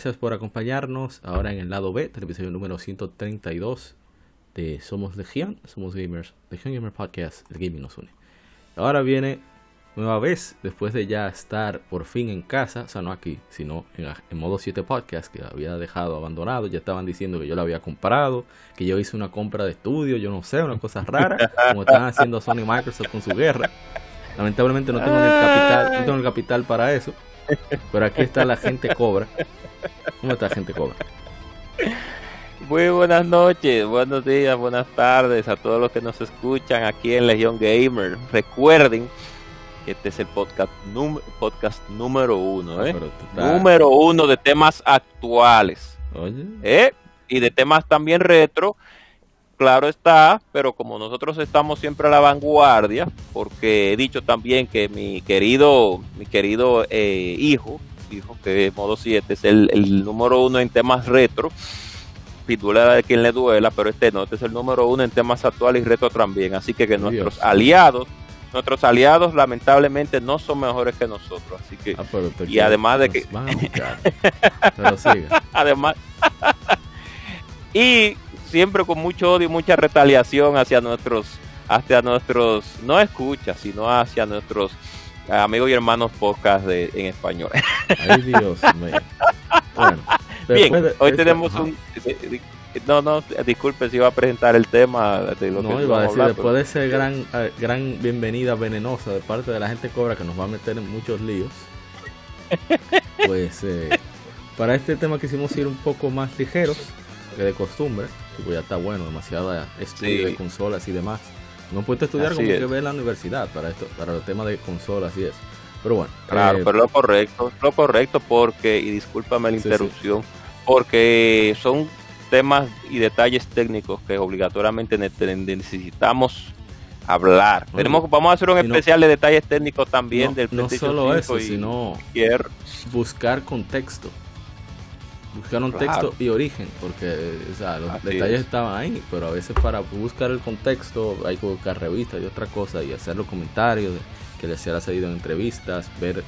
Gracias por acompañarnos ahora en el lado B del episodio número 132 de Somos Legión, Somos Gamers, Legión Gamer Podcast, el gaming nos une. Ahora viene nueva vez, después de ya estar por fin en casa, o sea, no aquí, sino en, modo 7 podcast que había dejado abandonado, ya estaban diciendo que yo lo había comprado, que yo hice una compra de estudio, yo no sé, una cosa rara, como están haciendo Sony y Microsoft con su guerra. Lamentablemente no tengo el capital, no tengo el capital para eso, pero aquí está la gente cobra. ¿Cómo está gente cobra? Muy buenas noches, buenos días, buenas tardes a todos los que nos escuchan aquí en Legión Gamer. Recuerden que este es el podcast, podcast número uno, ¿eh? Número uno de temas actuales. ¿eh? Y de temas también retro. Claro está, pero como nosotros estamos siempre a la vanguardia, porque he dicho también que mi querido, mi querido eh, hijo, hijo que modo 7 es el, número uno en temas retro. Pitula de quien le duela, pero este no, este es el número uno en temas actuales y retro también. Así que, que nuestros aliados, nuestros aliados lamentablemente no son mejores que nosotros. Así que, ah, y además de que. además. y siempre con mucho odio y mucha retaliación hacia nuestros, hacia nuestros, no escuchas, sino hacia nuestros amigos y hermanos podcast de, en español. Ay, Dios mío. Bueno, Bien, hoy tenemos un... No, no, disculpe si iba a presentar el tema de lo no, que iba a decir, después de esa gran, eh, gran bienvenida venenosa de parte de la gente cobra que nos va a meter en muchos líos, pues eh, para este tema quisimos ir un poco más ligeros que de costumbre, que ya está bueno, demasiada estudio de consolas y demás. No puedes estudiar como que ve en la universidad para esto, para el tema de consolas y eso. Pero bueno. Claro, eh, pero lo correcto, lo correcto porque, y discúlpame la interrupción, porque son temas y detalles técnicos que obligatoriamente necesitamos hablar. Tenemos, vamos a hacer un especial de detalles técnicos también del PlayStation No solo eso, sino buscar contexto buscar un texto y origen, porque los detalles estaban ahí, pero a veces para buscar el contexto hay que buscar revistas y otra cosa y hacer los comentarios que les haya salido en entrevistas, ver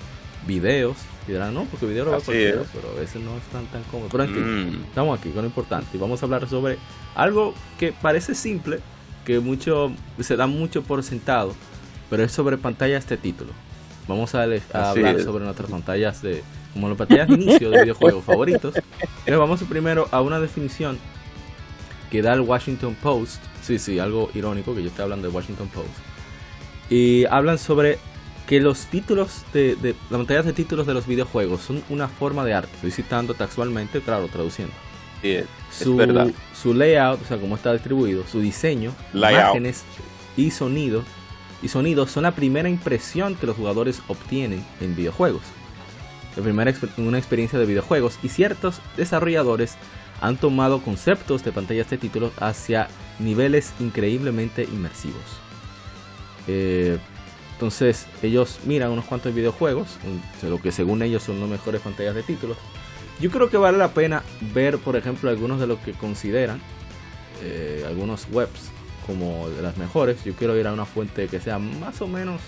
videos y dirán, no, porque video lo va a pero a veces no están tan cómodos. Pero en fin, mm. estamos aquí con lo importante y vamos a hablar sobre algo que parece simple, que mucho se da mucho por sentado, pero es sobre pantallas de título. Vamos a, hablar sobre nuestras pantallas de como las pantallas de inicio de videojuegos favoritos. Pero vamos primero a una definición que da el Washington Post. Sí, sí, algo irónico que yo estoy hablando de Washington Post. Y hablan sobre que los títulos de, de las pantallas de títulos de los videojuegos son una forma de arte. Estoy citando textualmente, claro, traduciendo. Sí, es, su, verdad. su layout, o sea, cómo está distribuido, su diseño, imágenes y sonido y sonidos son la primera impresión que los jugadores obtienen en videojuegos la primera una experiencia de videojuegos y ciertos desarrolladores han tomado conceptos de pantallas de títulos hacia niveles increíblemente inmersivos. Eh, entonces ellos miran unos cuantos videojuegos, lo que según ellos son las mejores pantallas de títulos. Yo creo que vale la pena ver, por ejemplo, algunos de los que consideran, eh, algunos webs como de las mejores. Yo quiero ir a una fuente que sea más o menos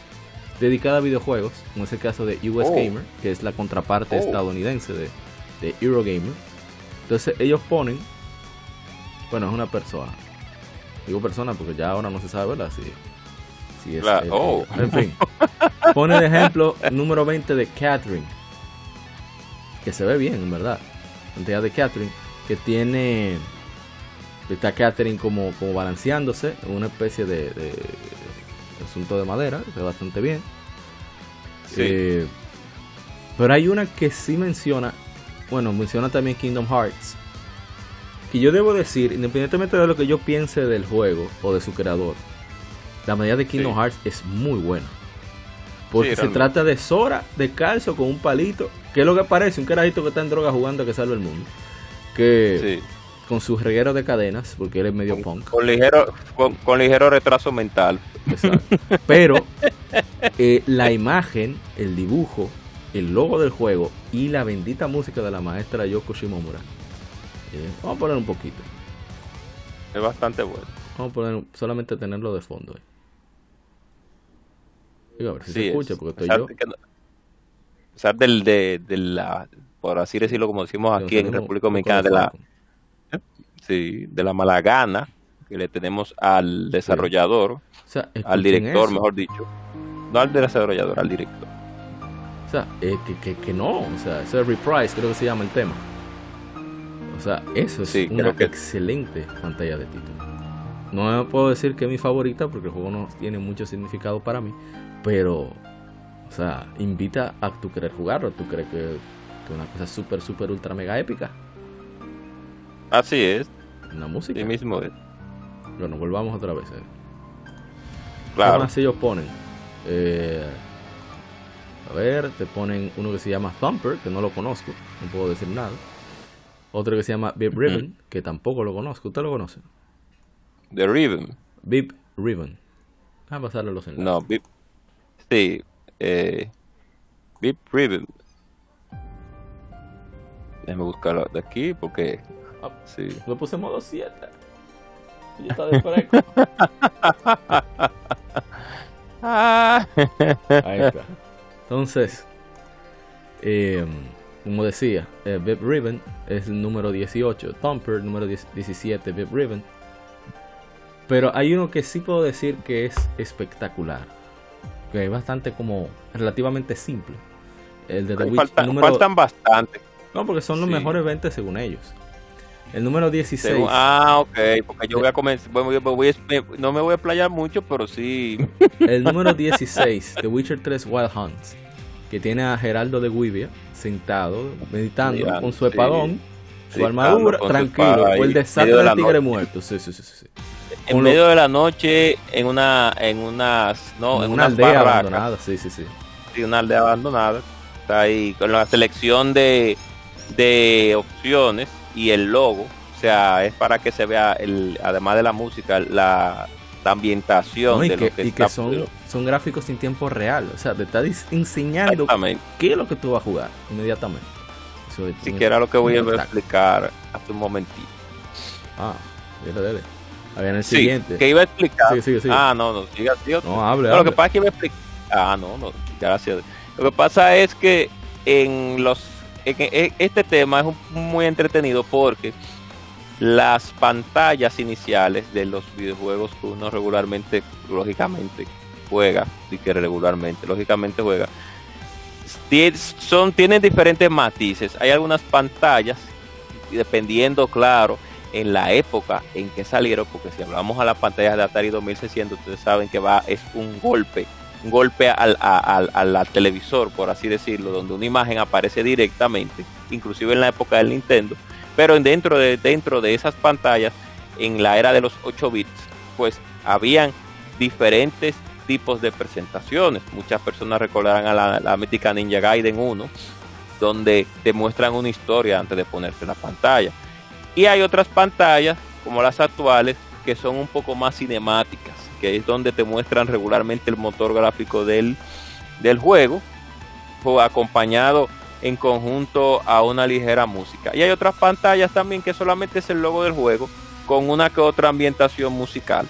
dedicada a videojuegos, como es el caso de US oh. Gamer, que es la contraparte oh. estadounidense de, de Eurogamer. Entonces ellos ponen, bueno, es una persona. Digo persona porque ya ahora no se sabe, ¿verdad? Si, si es, oh. En fin, pone de ejemplo número 20 de Catherine, que se ve bien, en verdad. Cantidad de Catherine, que tiene está Catherine como, como balanceándose en una especie de, asunto de madera, ve bastante bien. Eh, pero hay una que sí menciona, bueno, menciona también Kingdom Hearts, que yo debo decir, independientemente de lo que yo piense del juego o de su creador, la medida de Kingdom Hearts es muy buena. Porque se trata de Sora de calcio con un palito, que es lo que parece, un carajito que está en droga jugando que salva el mundo. Que con su reguero de cadenas, porque él es medio punk. Con ligero, con, ligero retraso mental. Exacto. Pero eh, la imagen, el dibujo, el logo del juego y la bendita música de la maestra Yoko Shimomura. Eh, vamos a poner un poquito. Es bastante bueno. Vamos a poner solamente tenerlo de fondo. Eh. A ver si se escucha, porque estoy yo. o sea, del, de, de, la, por así decirlo, como decimos aquí en República Dominicana, de la, sí, de la mala gana que le tenemos al desarrollador, al director, mejor dicho. No al desarrollador, al director. O sea, eh, que, que, que, no, o sea, ese es Reprise, creo que se llama el tema. O sea, eso es una excelente pantalla de título. No puedo decir que es mi favorita porque el juego no tiene mucho significado para mí, pero, o sea, invita a tu querer jugarlo. ¿Tú crees que, es una cosa súper, súper, ultra, mega épica? Así es. Una música. Sí mismo es. Bueno, volvamos otra vez. Eh. Claro. más ellos ponen? Eh, a ver, te ponen uno que se llama Thumper, que no lo conozco, no puedo decir nada. Otro que se llama Bib Ribbon, que tampoco lo conozco. ¿Usted lo conoce? The Ribbon. Bib Ribbon. a pasarle los enlaces. No, Bib, Sí, eh, Bip Ribbon. Déjame buscarlo de aquí porque. Ah, sí. Lo puse en modo 7. Y está de fresco. Ahí está. Entonces, eh, como decía, eh, Bip Ribbon es el número 18. Thumper, número 17, Bip Ribbon. Pero hay uno que sí puedo decir que es espectacular que es bastante como relativamente simple. El de The Witch, faltan bastante. No, porque son los mejores 20 según ellos. El número 16. ah, ok, porque yo voy a comenzar, no me voy a playar mucho, pero sí. El número 16, The Witcher 3 Wild Hunts, que tiene a Geraldo de Guivia sentado, meditando con su espadón, su armadura, tranquilo, o el desastre del tigre muerto. Sí, sí, sí, sí en medio de la noche en una en unas no en, una aldea abandonada sí sí sí. Sí una aldea abandonada. Está ahí con la selección de de opciones y el logo o sea es para que se vea el además de la música la, ambientación de que, lo que, y que son, son gráficos en tiempo real o sea te está enseñando qué es lo que tú vas a jugar inmediatamente si siquiera lo que voy a explicar hace un momentito ah dale, dale. A ver, en el siguiente. Que iba a explicar. Ah, no, no, siga, No, hable, Lo que pasa es que iba a explicar. Ah, no, no, gracias. Lo que pasa es que en los. En, este tema es muy entretenido porque las pantallas iniciales de los videojuegos que uno regularmente, lógicamente, juega, y que regularmente, lógicamente juega, son, tienen diferentes matices. Hay algunas pantallas, dependiendo, claro, en la época en que salieron, porque si hablamos a la pantalla de Atari 2600, ustedes saben que va, es un golpe, golpe al, al, televisor, por así decirlo, donde una imagen aparece directamente, inclusive en la época del Nintendo, pero dentro de, dentro de esas pantallas, en la era de los 8 bits, pues habían diferentes tipos de presentaciones. Muchas personas recordarán a la, la mítica Ninja Gaiden 1, donde te muestran una historia antes de ponerse la pantalla y hay otras pantallas, como las actuales, que son un poco más cinemáticas, que es donde te muestran regularmente el motor gráfico del, del juego, acompañado en conjunto a una ligera música. Y hay otras pantallas también que solamente es el logo del juego, con una que otra ambientación musical.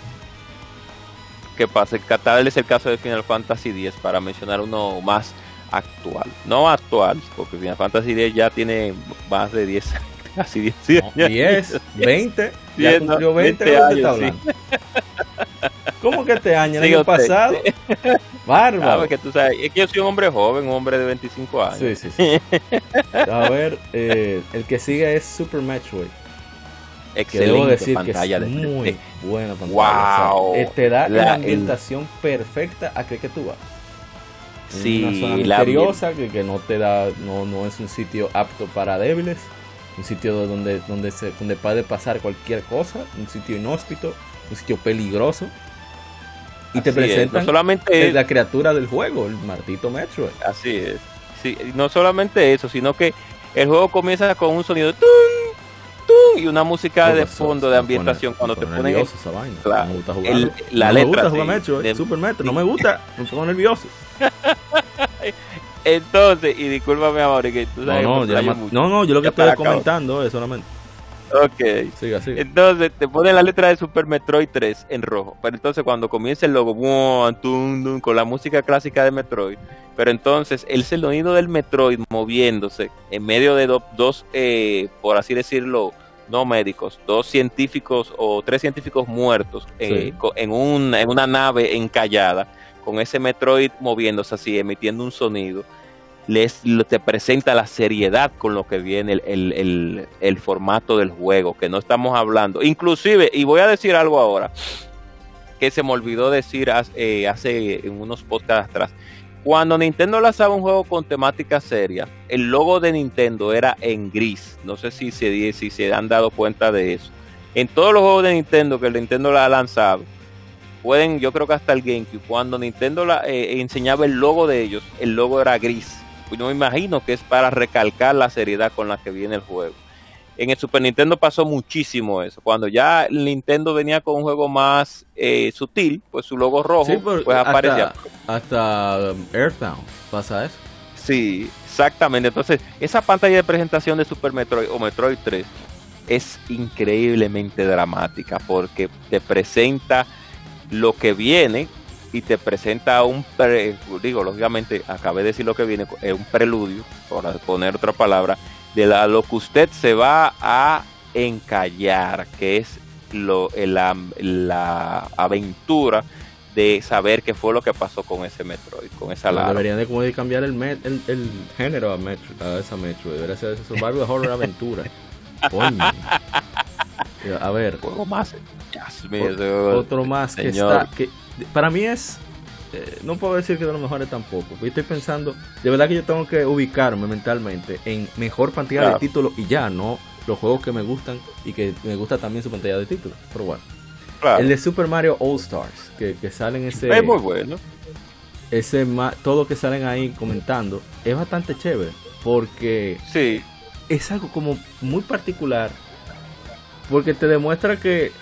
Que pasa, tal es el caso de Final Fantasy X, para mencionar uno más actual. No actual, porque Final Fantasy X ya tiene más de 10 años Casi 10 años. 10, 20. Ya cumplió 20, 20 años, está hablando. ¿Cómo que este año? ¿El año pasado? Bárbaro. Ah, que tú sabes, es que yo soy un hombre joven, un hombre de 25 años. Sí, sí, sí. A ver, eh, el que sigue es Super Matchway. Excelente que debo decir pantalla que es de muy buena pantalla. Wow. O sea, te da la, ambientación perfecta a que, que tú vas. Sí, una zona misteriosa que, que, no te da, no, no es un sitio apto para débiles un sitio donde, donde, se, donde puede pasar cualquier cosa, un sitio inhóspito, un sitio peligroso. Y te presentan solamente la criatura del juego, el martito Metroid. Así es. Sí, no solamente eso, sino que el juego comienza con un sonido y una música de fondo de ambientación cuando te ponen esa vaina. no me gusta jugar, la no letra me gusta jugar Metroid, Super Metroid, no me gusta, me pongo nervioso. Entonces, y discúlpame ahora que tú sabes no, no, no, no, yo lo que estoy comentando es solamente. Ok. Siga, siga. Entonces te pone la letra de Super Metroid 3 en rojo. Pero entonces cuando comienza el logo, con la música clásica de Metroid. Pero entonces el sonido del Metroid moviéndose en medio de dos, eh, por así decirlo, no médicos, dos científicos o tres científicos muertos eh, en, un, en una nave encallada, con ese Metroid moviéndose así, emitiendo un sonido les te presenta la seriedad con lo que viene el, el, formato del juego, que no estamos hablando. Inclusive, y voy a decir algo ahora, que se me olvidó decir hace, eh, hace en unos podcasts atrás. Cuando Nintendo lanzaba un juego con temática seria, el logo de Nintendo era en gris. No sé si se, si se han dado cuenta de eso. En todos los juegos de Nintendo que el Nintendo la ha lanzado, pueden, yo creo que hasta el GameCube, cuando Nintendo la, eh, enseñaba el logo de ellos, el logo era gris yo me imagino que es para recalcar la seriedad con la que viene el juego. En el Super Nintendo pasó muchísimo eso. Cuando ya el Nintendo venía con un juego más eh, sutil, pues su logo rojo pues aparecía. Hasta um, Earthbound pasa eso. Sí, exactamente. Entonces, esa pantalla de presentación de Super Metroid o Metroid 3 es increíblemente dramática porque te presenta lo que viene y te presenta un, digo, lógicamente, acabé de decir lo que viene, es un preludio, por poner otra palabra, de lo que usted se va a encallar, que es lo, la, la aventura de saber qué fue lo que pasó con ese Metroid, con esa larga. Deberían de, como de cambiar el, el, el, género a, metro, a esa Metroid, debería ser Survival Horror Aventura. A ver. Juego más. otro más que está. Que para mí es. Eh, no puedo decir que de los mejores tampoco. Yo estoy pensando. De verdad que yo tengo que ubicarme mentalmente en mejor pantalla de títulos y ya, no los juegos que me gustan y que me gusta también su pantalla de títulos. Pero bueno. El de Super Mario All Stars, que, que salen ese. Es muy bueno. Ese todo que salen ahí comentando es bastante chévere porque sí. es algo como muy particular porque te demuestra que.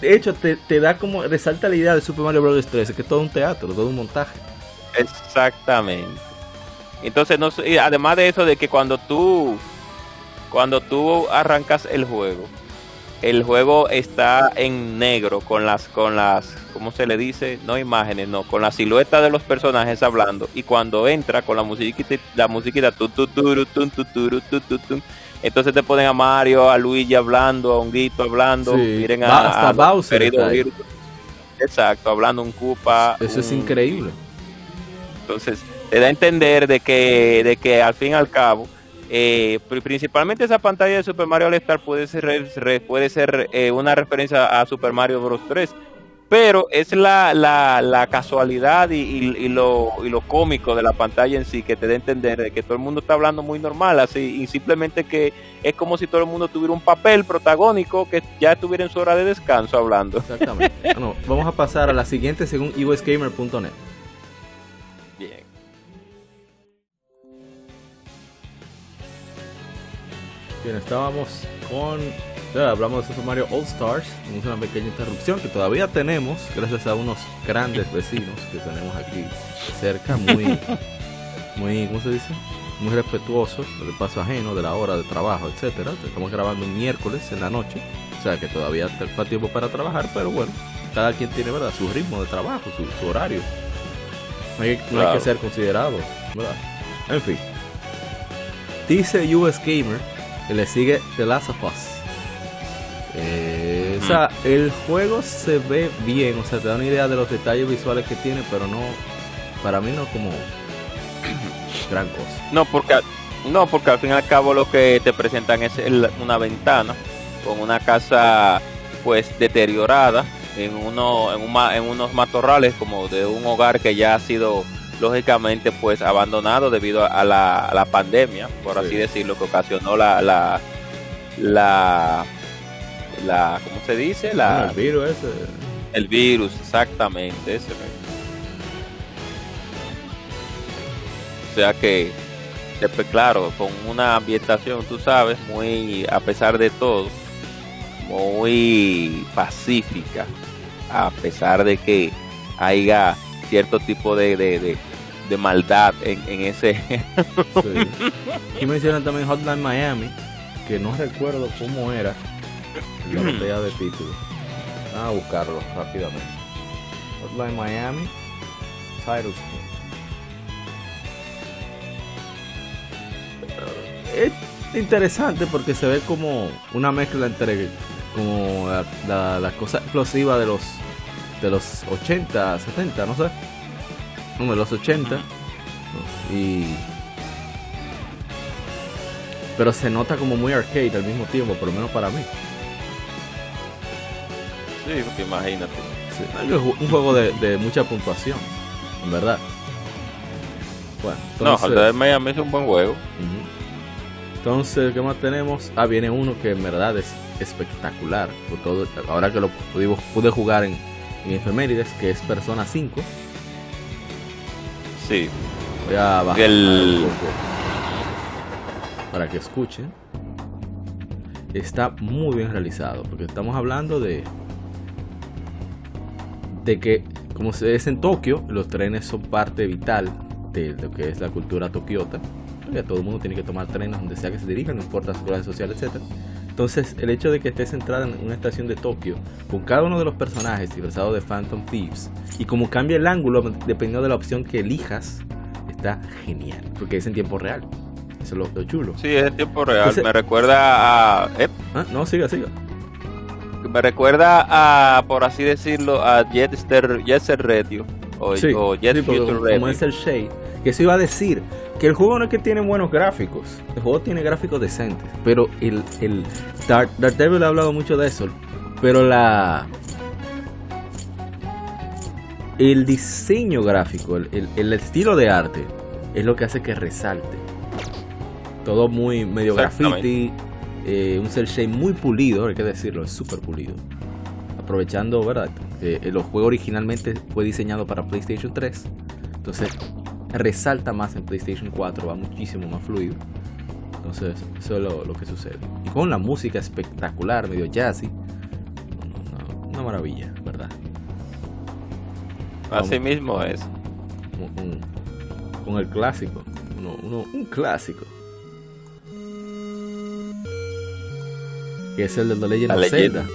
De hecho, te, da como. Resalta la idea de Super Mario Bros. 3, que es todo un teatro, todo un montaje. Exactamente. Entonces, no, además de eso, de que cuando tú. Cuando tú arrancas el juego, el juego está en negro con las con las ¿cómo se le dice? No imágenes, no, con la silueta de los personajes hablando y cuando entra con la musiquita la musiquita tu tu tu tu tu tu tu entonces te ponen a Mario, a Luigi hablando, a Honguito hablando, miren a, hasta Bowser Exacto, hablando un Koopa. Eso es increíble. Entonces, te da a entender de que, de que al fin y al cabo, eh, principalmente esa pantalla de Super Mario All Star puede ser, puede ser eh, una referencia a Super Mario Bros. 3 pero es la, la, casualidad y, lo, y lo cómico de la pantalla en sí que te da a entender de que todo el mundo está hablando muy normal, así, y simplemente que es como si todo el mundo tuviera un papel protagónico que ya estuviera en su hora de descanso hablando. Exactamente. bueno, vamos a pasar a la siguiente según usgamer.net. Bien. Bien, estábamos con hablamos de Super Mario All Stars. Tenemos una pequeña interrupción que todavía tenemos, gracias a unos grandes vecinos que tenemos aquí cerca, muy, muy, ¿cómo se dice? Muy respetuosos del paso ajeno, de la hora de trabajo, etcétera. Estamos grabando un miércoles en la noche, o sea que todavía está tiempo para trabajar, pero bueno, cada quien tiene, ¿verdad? Su ritmo de trabajo, su, horario. No hay, que ser considerado, ¿verdad? En fin. Dice US Gamer que le sigue The Last of Us. Eh, o sea, el juego se ve bien, o sea, te da una idea de los detalles visuales que tiene, pero no, para mí no como gran cosa. No, porque no, porque al fin y al cabo lo que te presentan es una ventana con una casa pues deteriorada en uno en, un, en unos matorrales como de un hogar que ya ha sido lógicamente pues abandonado debido a la, pandemia, por así decirlo, que ocasionó la, la, la, la, ¿cómo se dice? La, el virus ese. El virus, exactamente, ese. O sea que, claro, con una ambientación, tú sabes, muy, a pesar de todo, muy pacífica, a pesar de que haya cierto tipo de, de, de, maldad en, en ese. Y mencionan también Hotline Miami, que no recuerdo cómo era la botella de título. Vamos a buscarlo rápidamente. Hotline Miami, Cyrus Es interesante porque se ve como una mezcla entre como la, la cosa explosiva de los de los 80, 70, no sé. Uno de los 80. Y. Pero se nota como muy arcade al mismo tiempo, por lo menos para mí. Sí, porque imagínate. un juego de, mucha puntuación, en verdad. Bueno, entonces, no, Miami es un buen juego. Entonces, ¿qué más tenemos? Ah, viene uno que en verdad es espectacular. Por todo, ahora que lo pude jugar en, en efemérides, que es Persona 5. Sí. Voy a bajar el... para que escuchen. Está muy bien realizado, porque estamos hablando de de que como se es en Tokio, los trenes son parte vital de lo que es la cultura tokiota. Ya todo el mundo tiene que tomar trenes donde sea que se dirijan, no importa su clase social, etcétera. Entonces, el hecho de que esté centrada en una estación de Tokio, con cada uno de los personajes disfrazados de Phantom Thieves, y como cambia el ángulo dependiendo de la opción que elijas, está genial, porque es en tiempo real. Eso es lo, chulo. Sí, es en tiempo real. me recuerda a. ¿Eh? Ah, no, siga, siga. Me recuerda a, por así decirlo, a Jetster, Jetster Radio. O, sí, Jet Radio. Como es el Shade. Que eso iba a decir que el juego no es que tiene buenos gráficos, el juego tiene gráficos decentes, pero el, el Dark, Devil ha hablado mucho de eso, pero la el diseño gráfico, el, el, estilo de arte es lo que hace que resalte. Todo muy medio graffiti, eh, un cel shade muy pulido, hay que decirlo, es súper pulido. Aprovechando, ¿verdad? Que el juego originalmente fue diseñado para PlayStation 3. Entonces, resalta más en PlayStation 4, va muchísimo más fluido. Entonces, eso es lo, que sucede. Y con la música espectacular, medio jazzy, una, maravilla, ¿verdad? Así mismo es. Con, el clásico, un clásico. Que es el de Legend of Zelda.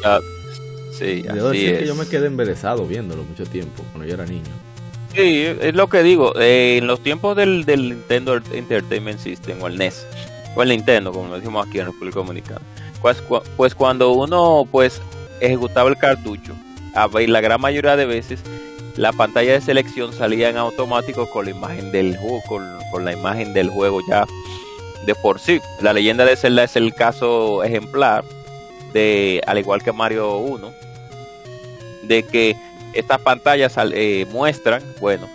Sí, Debo decir que yo me quedé embelesado viéndolo mucho tiempo, cuando yo era niño. Sí, es lo que digo. Eh, en los tiempos del, Nintendo Entertainment System o el NES, o el Nintendo, como lo decimos aquí en República Dominicana, pues, pues cuando uno pues ejecutaba el cartucho, la gran mayoría de veces la pantalla de selección salía en automático con la imagen del juego, con, la imagen del juego ya de por sí. La leyenda de Zelda es el caso ejemplar de, al igual que Mario 1, de que estas pantallas eh, muestran, bueno,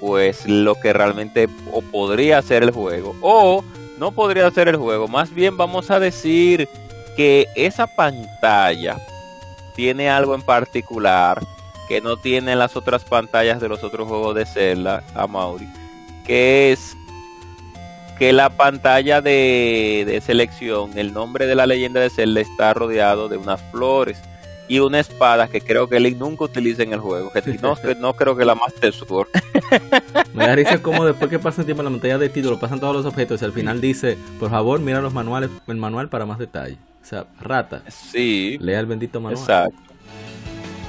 pues lo que realmente o podría ser el juego o no podría ser el juego. Más bien vamos a decir que esa pantalla tiene algo en particular que no tienen las otras pantallas de los otros juegos de Zelda, a Mauri, que es que la pantalla de, de selección, el nombre de la leyenda de Zelda está rodeado de unas flores y una espada que creo que Link nunca utiliza en el juego. Que no, no creo que la Master Sword. Me da risa como después que pasa tiempo en la pantalla de título, pasan todos los objetos y al final dice, por favor, mira los manuales, el manual para más detalle. O sea, rata. Sí. Lea el bendito manual. Exacto.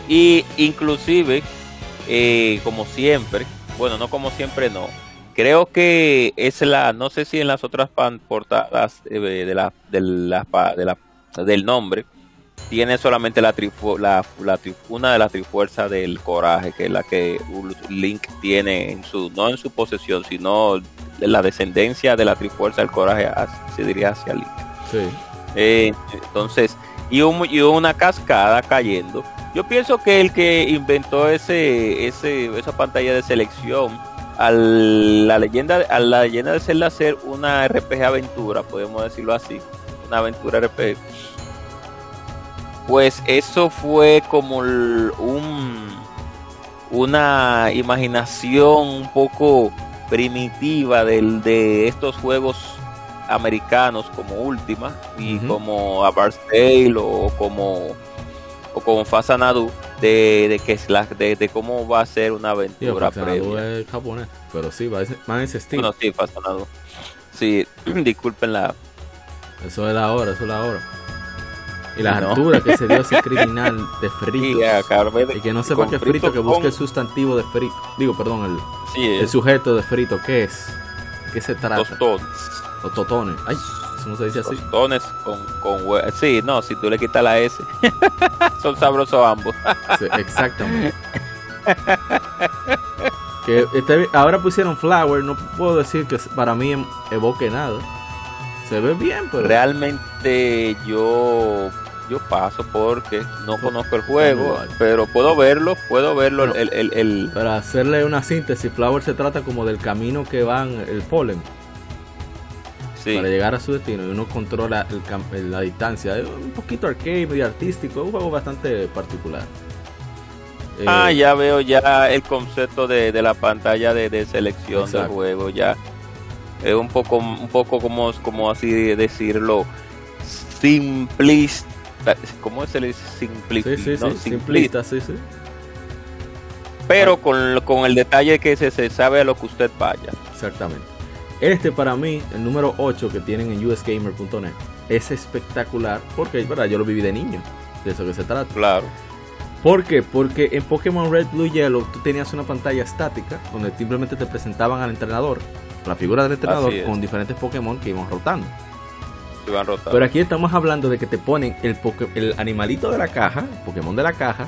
Y inclusive, eh, como siempre, bueno, no como siempre, no. Creo que es la, no sé si en las otras portadas eh, de la, de la, de la, del nombre, tiene solamente la, la, una de las trifuerzas del coraje, que es la que Link tiene en su, no en su posesión, sino la descendencia de la trifuerza del coraje se diría hacia Link. Eh, entonces, y, una cascada cayendo. Yo pienso que el que inventó ese, ese, esa pantalla de selección a la leyenda, a la leyenda de Zelda ser una RPG aventura, podemos decirlo así, una aventura RPG, pues eso fue como un, una imaginación un poco primitiva del, de estos juegos americanos como Última y como A Tale o como como Fasanadu de, de que es la, de, de, cómo va a ser una aventura sí, previa. es japonés, pero sí, va, en ese estilo. Bueno, sí, Fasanadu. Sí, disculpen la... Eso es la hora, eso es la hora. Y la altura que se dio ese criminal de frito. y que no sepa qué frito, que busque el sustantivo de frito. Digo, perdón, el, el sujeto de frito, ¿qué es? ¿Qué se trata? Los totones. Ay, ¿cómo se dice así? Tostones con, con Sí, no, si tú le quitas la S, son sabrosos ambos. exactamente. que este, ahora pusieron Flower, no puedo decir que para mí evoque nada. Se ve bien, pero. Realmente yo yo paso porque no conozco el juego, pero puedo verlo, puedo verlo. el, Para hacerle una síntesis, Flower se trata como del camino que van el polen. Para llegar a su destino y uno controla el, la distancia. Es un poquito arcade, medio artístico, es un juego bastante particular. ah, eh, ya veo ya el concepto de, la pantalla de, selección del juego, ya es un poco, un poco como, como así decirlo, simplista ¿Cómo es el simplista? Sí, sí, simplista, sí, sí. Pero con, con, el detalle que se, se sabe a lo que usted vaya. Exactamente. Este para mí, el número 8 que tienen en usgamer.net, es espectacular porque ¿verdad? yo lo viví de niño. De eso que se trata. Claro. ¿Por qué? Porque en Pokémon Red, Blue, Yellow tú tenías una pantalla estática donde simplemente te presentaban al entrenador, la figura del entrenador, con diferentes Pokémon que iban rotando. Pero aquí estamos hablando de que te ponen el, el animalito de la caja, el Pokémon de la caja,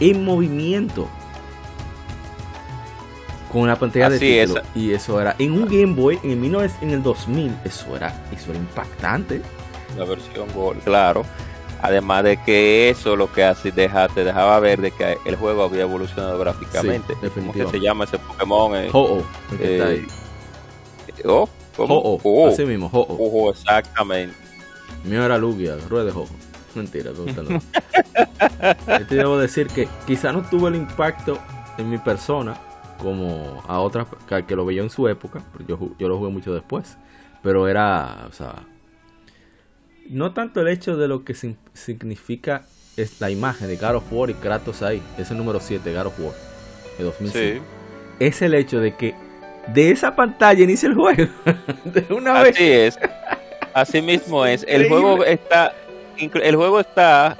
en movimiento. Con una pantalla de título. Y eso era en un Game Boy en el, en el 2000. Eso era, eso era impactante. La versión Gold, claro. Además de que eso lo que hace deja, te dejaba ver de que el juego había evolucionado gráficamente. ¿Cómo que se llama ese Pokémon? Eh, oh, eh, oh. Oh, Así mismo, Ho-Oh. exactamente. Mío era Lugia, ruede Ho-Oh. Mentira, me Este debo decir que quizá no tuvo el impacto en mi persona como a otras que lo veía en su época, yo, yo lo jugué mucho después, pero era, o sea, no tanto el hecho de lo que significa es la imagen de God of War y Kratos ahí, ese número 7, God of War, de 2005. Es el hecho de que de esa pantalla inicia el juego. de una Así es. Así mismo es. El juego está. El juego está.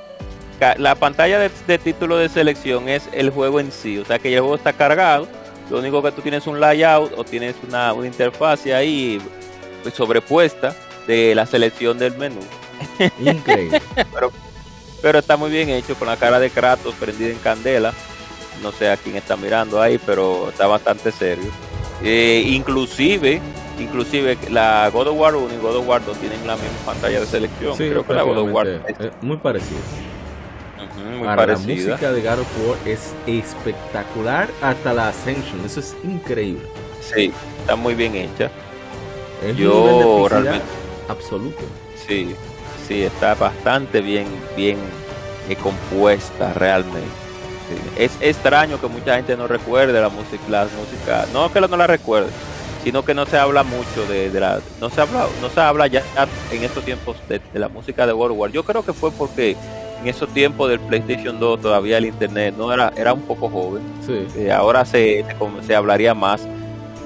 La pantalla de, título de selección es el juego en sí. O sea que el juego está cargado. Lo único que tú tienes un layout o tienes una, una interfase ahí sobrepuesta de la selección del menú. Increíble. pero, pero está muy bien hecho con la cara de Kratos prendida en candela. No sé a quién está mirando ahí, pero está bastante serio. Eh, inclusive, inclusive la God of War 1 y God of War 2 tienen la misma pantalla de selección. Creo que la God of War es muy parecida. Muy La música de God of War es espectacular hasta la Ascension, eso es increíble. Sí, está muy bien hecha. Es Yo realmente absoluto. Sí, sí, está bastante bien, bien eh, compuesta realmente. Es extraño que mucha gente no recuerde la música, la música, no que no la recuerde, sino que no se habla mucho de, la, no se habla, no se habla ya en estos tiempos de, la música de World War. Yo creo que fue porque en esos tiempos del PlayStation 2 todavía el internet no era, era un poco joven. Eh, ahora se, se hablaría más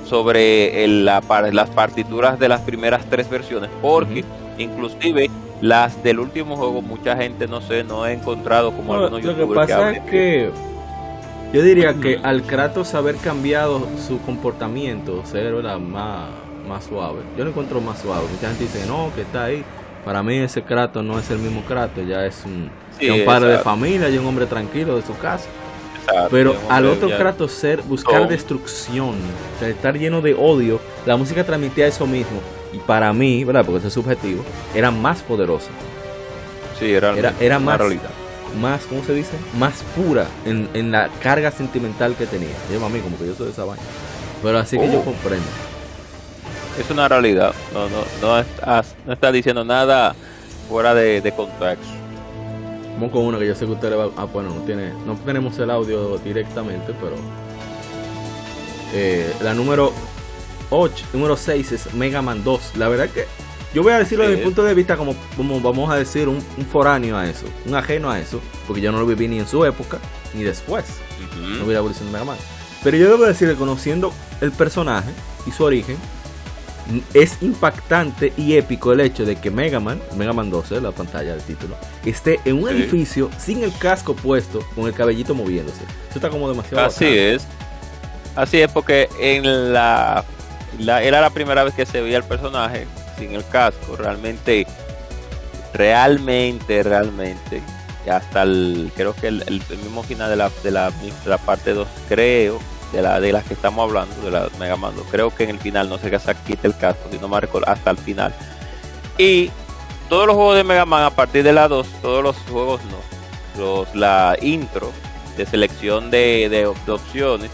sobre la, las partituras de las primeras tres versiones, porque inclusive las del último juego, mucha gente no sé, no ha encontrado como algunos Lo que pasa es que yo diría que al Kratos haber cambiado su comportamiento, ser más, más suave, yo lo encuentro más suave. Mucha gente dice no, que está ahí. Para mí ese Kratos no es el mismo Kratos, ya es un, padre de familia y un hombre tranquilo de su casa. Pero al otro Kratos ser, buscar destrucción, estar lleno de odio, la música transmitía eso mismo y para mí, ¿verdad? Porque eso es subjetivo, era más poderosa. Sí, era, era, era más, más, ¿cómo se dice? Más pura en, en, la carga sentimental que tenía. Lleva a mí como que yo soy de esa vaina. Pero así que yo oh. comprendo. Es una realidad. No, no, no, estás, no está diciendo nada fuera de, de contexto. Vamos con uno que yo sé que usted le va Ah, bueno, no, tiene, no tenemos el audio directamente, pero. Eh, la número 8, número 6 es Mega Man 2. La verdad que yo voy a decirlo desde mi punto de vista como, como vamos a decir un, foráneo a eso, un ajeno a eso, porque yo no lo viví ni en su época ni después. No vi la evolución de Mega Man. Pero yo debo decir que conociendo el personaje y su origen, es impactante y épico el hecho de que Mega Man, Mega Man 12, la pantalla del título, esté en un edificio sin el casco puesto, con el cabellito moviéndose. Eso está como demasiado. Así es. Así es, porque en la, era la primera vez que se veía el personaje sin el casco. Realmente, realmente, realmente, hasta el, creo que el, mismo final de la, de la, de la parte 2, creo de, la, de las que estamos hablando, de la Mega Man Creo que en el final no sé qué se quita el casco, si no me recuerdo, hasta el final. Y todos los juegos de Mega Man a partir de la 2, todos los juegos no. Los, la intro de selección de, de, opciones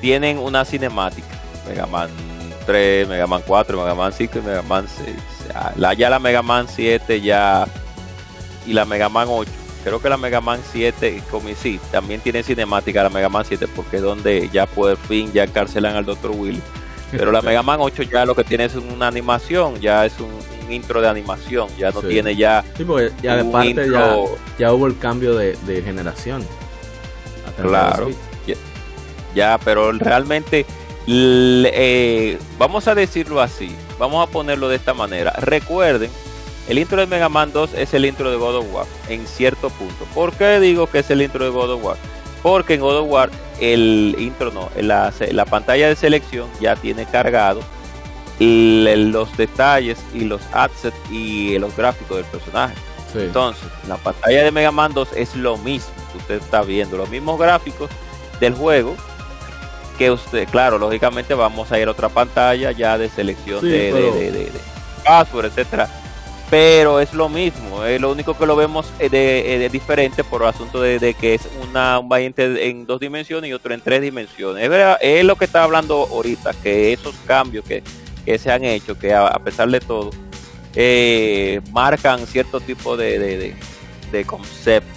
tienen una cinemática. Mega Man 3, Mega Man 4, Mega Man 5 y Mega Man 6. La, ya la Mega Man 7 ya y la Mega Man 8 creo que la Mega Man 7, como sí, también tiene cinemática la Mega Man 7, porque es donde ya por fin ya encarcelan al Dr. Willy. Pero la Mega Man 8 ya lo que tiene es una animación, ya es un, intro de animación, ya no tiene ya. Sí, porque ya de parte ya, ya, hubo el cambio de, generación. Claro. Ya, pero realmente, eh, vamos a decirlo así, vamos a ponerlo de esta manera. Recuerden el intro de Mega Man 2 es el intro de God of War, en cierto punto. ¿Por qué digo que es el intro de God of War? Porque en God of War el intro no, la, la pantalla de selección ya tiene cargado los detalles y los assets y los gráficos del personaje. Entonces, la pantalla de Mega Man 2 es lo mismo que usted está viendo, los mismos gráficos del juego que usted, claro, lógicamente vamos a ir a otra pantalla ya de selección de, de, de, password, etcétera pero es lo mismo, es lo único que lo vemos eh, de, eh, diferente por el asunto de, que es una, un variante en dos dimensiones y otro en tres dimensiones. Es, lo que está hablando ahorita, que esos cambios que, se han hecho, que a, pesar de todo, eh, marcan cierto tipo de, de, concepto.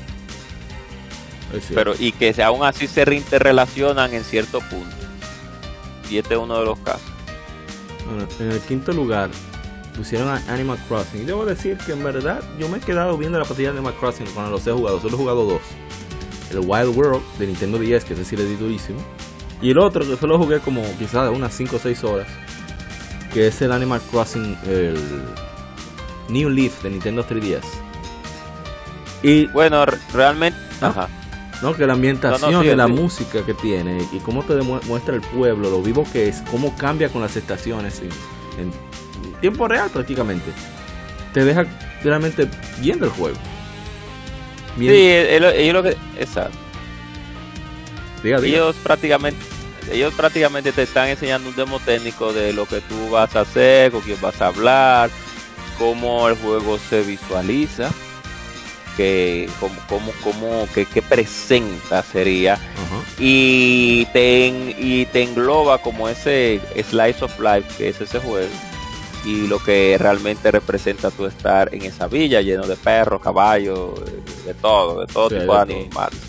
Pero, y que aún así se reinterrelacionan en cierto punto. Y este es uno de los casos. en el quinto lugar, pusieron a Animal Crossing. Y debo decir que en verdad yo me he quedado viendo la partida de Animal Crossing cuando los he jugado. Solo he jugado dos. El Wild World de Nintendo 10, que ese sí le di durísimo. Y el otro que solo jugué como quizás unas 5 o 6 horas. Que es el Animal Crossing, el New Leaf de Nintendo 3DS. Y bueno, realmente... Ajá. ¿no? Que la ambientación y la música que tiene y cómo te demuestra el pueblo, lo vivo que es, cómo cambia con las estaciones en, tiempo real prácticamente. Te deja realmente viendo el juego. Sí, ellos lo que. Exacto. Ellos prácticamente. Ellos prácticamente te están enseñando un demo técnico de lo que tú vas a hacer, con quién vas a hablar, cómo el juego se visualiza, que cómo, cómo, cómo que, presenta sería y te y te engloba como ese slice of life que es ese juego y lo que realmente representa tu estar en esa villa lleno de perros, caballos, de todo, de todo tipo de, animales.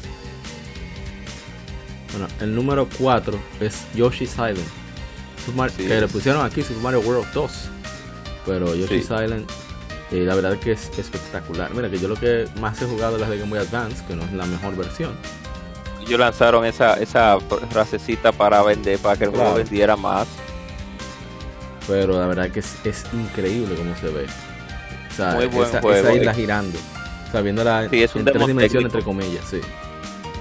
Bueno, el número 4 es Yoshi's Island. que le pusieron aquí Super Mario World 2. Pero Yoshi's Island, eh, la verdad que es espectacular. Mira, que yo lo que más he jugado es la de Game Boy Advance, que no es la mejor versión. Ellos lanzaron esa, esa frasecita para vender, para que el juego vendiera más pero la verdad que es, increíble cómo se ve. O sea, Muy buen esa, juego, esa, isla girando, o sea, viéndola sí, es un en tres dimensiones, entre comillas, sí.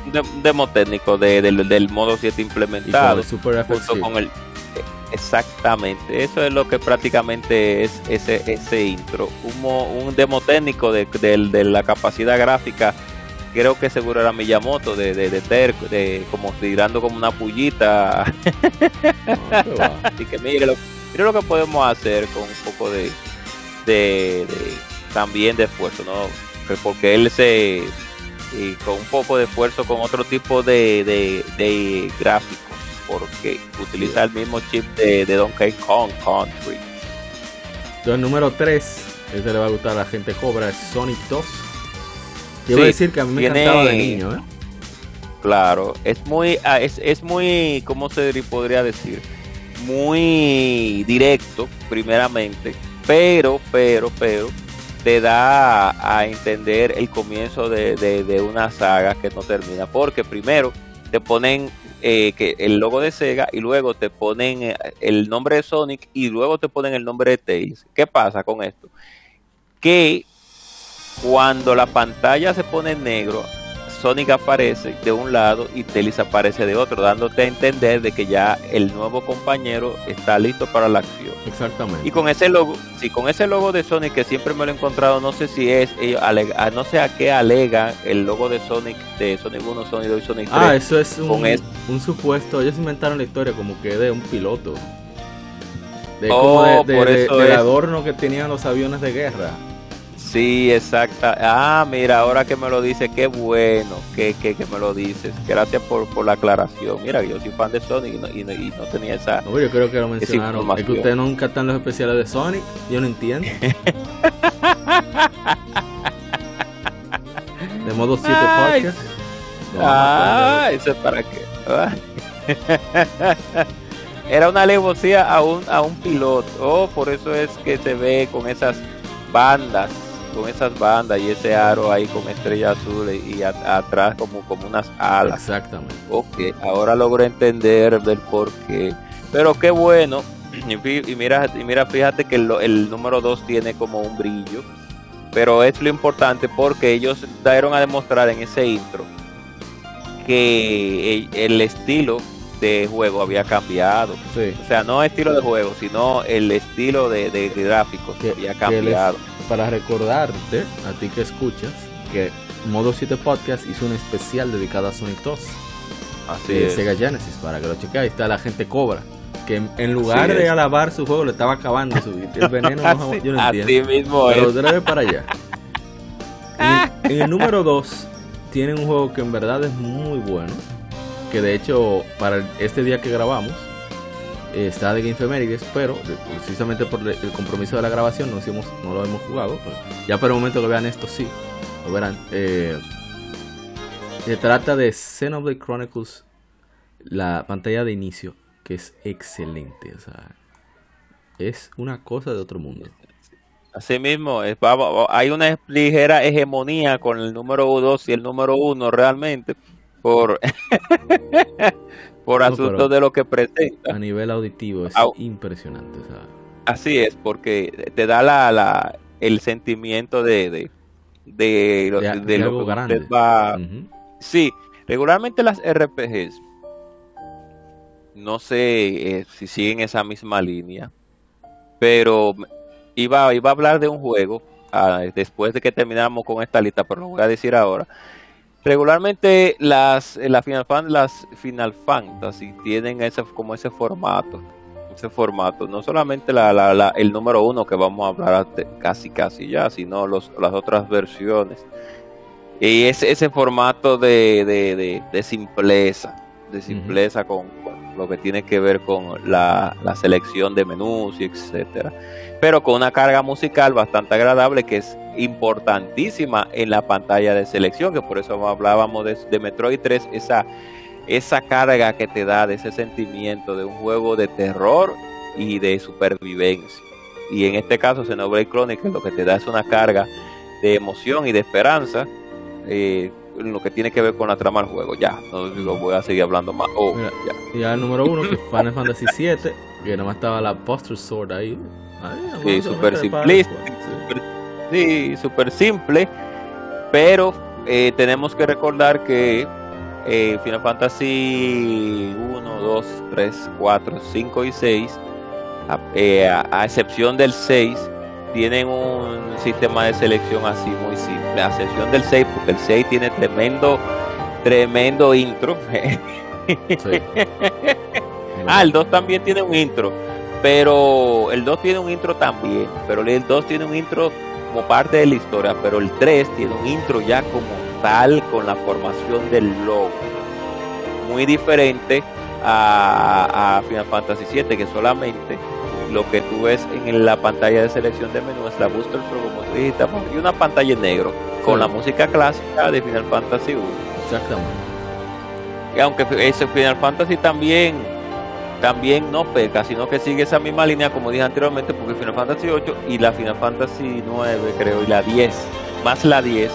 Un demo técnico de, del modo 7 implementado. con el Super junto con el Exactamente, eso es lo que prácticamente es ese, ese intro. Un, un demo técnico de, de, la capacidad gráfica, creo que seguro era Miyamoto, de, de, de, ter, de como tirando como una pullita. Así que mire lo, Mira lo que podemos hacer con un poco de, de, también de esfuerzo, ¿no? Porque él se y con un poco de esfuerzo con otro tipo de, de, gráficos porque utiliza el mismo chip de, Donkey Kong Country. Entonces, número 3, este le va a gustar a la gente Cobra, es Sonic 2. Quiero decir que a mí me encantaba de niño, ¿eh? Claro, es muy, ah, es, es muy, ¿cómo se podría decir? Muy directo, primeramente, pero, pero, pero, te da a, entender el comienzo de, una saga que no termina. Porque primero te ponen eh, que el logo de Sega y luego te ponen eh, el nombre de Sonic y luego te ponen el nombre de Tails. ¿Qué pasa con esto? Que cuando la pantalla se pone en negro, Sonic aparece de un lado y Tails aparece de otro, dándote a entender de que ya el nuevo compañero está listo para la acción. Exactamente. Y con ese logo, sí, con ese logo de Sonic que siempre me lo he encontrado, no sé si es, ah, no sé a qué alega el logo de Sonic, de Sonic 1, Sonic 2 y Sonic 3. Ah, eso es un, un supuesto, ellos inventaron la historia como que de un piloto. De, como de, oh, de, adorno que tenían los aviones de guerra. Sí, exacta. Ah, mira, ahora que me lo dice, qué bueno que, que, me lo dices. Gracias por, por, la aclaración. Mira, yo soy fan de Sonic y no, y no, tenía esa. No, yo creo que lo mencionaron. Es que ustedes nunca están los especiales de Sonic. Yo no entiendo. de modo 7 podcast. ah, eso es para qué. Era una alevosía a un, a un piloto. Oh, por eso es que se ve con esas bandas con esas bandas y ese aro ahí con estrella azul y atrás como, como unas alas. Exactamente. Ok, ahora logro entender del por qué. Pero qué bueno. Y, mira, y mira, fíjate que el, el número 2 tiene como un brillo. Pero es lo importante porque ellos dieron a demostrar en ese intro que el, estilo de juego había cambiado. O sea, no estilo de juego, sino el estilo de, de gráficos que, había cambiado para recordarte a ti que escuchas que Modo 7 Podcast hizo un especial dedicado a Sonic 2 Así de Sega Genesis para que lo cheque. Ahí está la gente Cobra. Que en lugar de alabar su juego le estaba acabando su el veneno. yo no entiendo. mismo pero debe para allá. En, en el número 2 tienen un juego que en verdad es muy bueno. Que de hecho, para este día que grabamos, está de Game Femerides, pero precisamente por el compromiso de la grabación no, hicimos, no lo hemos jugado. ya para el momento que vean esto, sí, lo verán. Eh, se trata de Xenoblade Chronicles, la pantalla de inicio, que es excelente. O sea, es una cosa de otro mundo. Así mismo, hay una ligera hegemonía con el número 2 y el número 1 realmente. Por por asunto de lo que presenta. A nivel auditivo es impresionante. Así es, porque te da la, la el sentimiento de, de, de, lo, que va. Sí, regularmente las RPGs, no sé eh, si siguen esa misma línea, pero iba, iba a hablar de un juego ah, después de que terminamos con esta lista, pero lo voy a decir ahora Regularmente las, la Final, Fan, las Final Fantasy tienen ese, como ese formato. Ese formato. No solamente la, la, el número uno que vamos a hablar casi casi ya, sino los, las otras versiones. Y ese, ese formato de, de, de, simpleza. De simpleza con, lo que tiene que ver con la, selección de menús y etcétera. Pero con una carga musical bastante agradable que es importantísima en la pantalla de selección, que por eso hablábamos de, Metroid 3, esa, esa carga que te da de ese sentimiento de un juego de terror y de supervivencia. Y en este caso, Xenoblade Chronicles lo que te da es una carga de emoción y de esperanza eh, en lo que tiene que ver con la trama del juego. Ya, no lo voy a seguir hablando más. Oh, ya. ya. el número uno, que Final Fantasy VII, que nomás estaba la Poster Sword ahí. sí, super simplista. Sí, súper simple, pero eh, tenemos que recordar que eh, Final Fantasy 1, 2, 3, 4, 5 y 6, eh, a, excepción del 6, tienen un sistema de selección así muy simple, a excepción del 6, porque el 6 tiene tremendo, tremendo intro. ah, el 2 también tiene un intro, pero el 2 tiene un intro también, pero el 2 tiene un intro como parte de la historia, pero el 3 tiene un intro ya como tal con la formación del logo. Muy diferente a, Final Fantasy VII, que solamente lo que tú ves en la pantalla de selección de menú es la Booster Pro, como y una pantalla en negro con la música clásica de Final Fantasy 1. Exactamente. Y aunque ese Final Fantasy también también no peca, sino que sigue esa misma línea como dije anteriormente, porque Final Fantasy 8 y la Final Fantasy 9 creo y la 10, más la 10,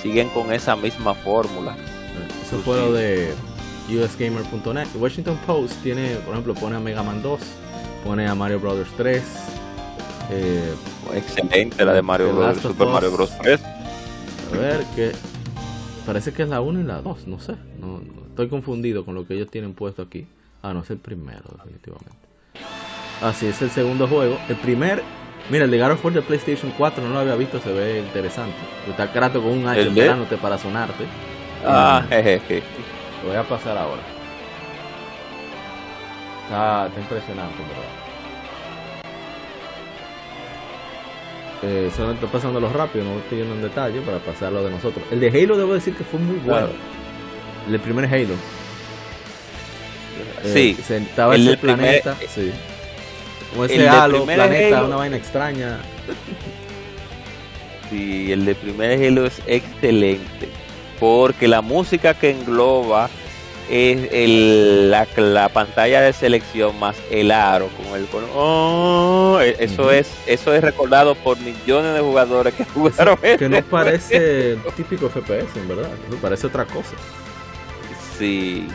siguen con esa misma fórmula. Eso fue lo de usgamer.net. Washington Post tiene, por ejemplo, pone a Mega Man 2, pone a Mario Brothers 3. Eh, Excelente la de Mario Bros. Super Mario Bros. 3. A ver, que parece que es la 1 y la 2, no sé. No, estoy confundido con lo que ellos tienen puesto aquí. Ah, no, es el primero, definitivamente. Así ah, es el segundo juego. El primer, mira, el de of War de PlayStation 4 no lo había visto, se ve interesante. Está crato con un hacha esperándote para sonarte. Ah, jejeje. Lo voy a pasar ahora. Está, está impresionante, ¿verdad? Eh, solamente estoy pasándolo rápido, no estoy yendo en detalle para pasarlo de nosotros. El de Halo debo decir que fue muy bueno. El primer Halo. Sí. Eh, estaba el ese planeta, sí. Como ese halo, planeta, una vaina extraña. Sí, el de primer Halo es excelente porque la música que engloba es el, la, pantalla de selección más el aro con el oh, e, eso es eso es recordado por millones de jugadores que jugaron que no parece típico FPS en verdad. Parece otra cosa. Sí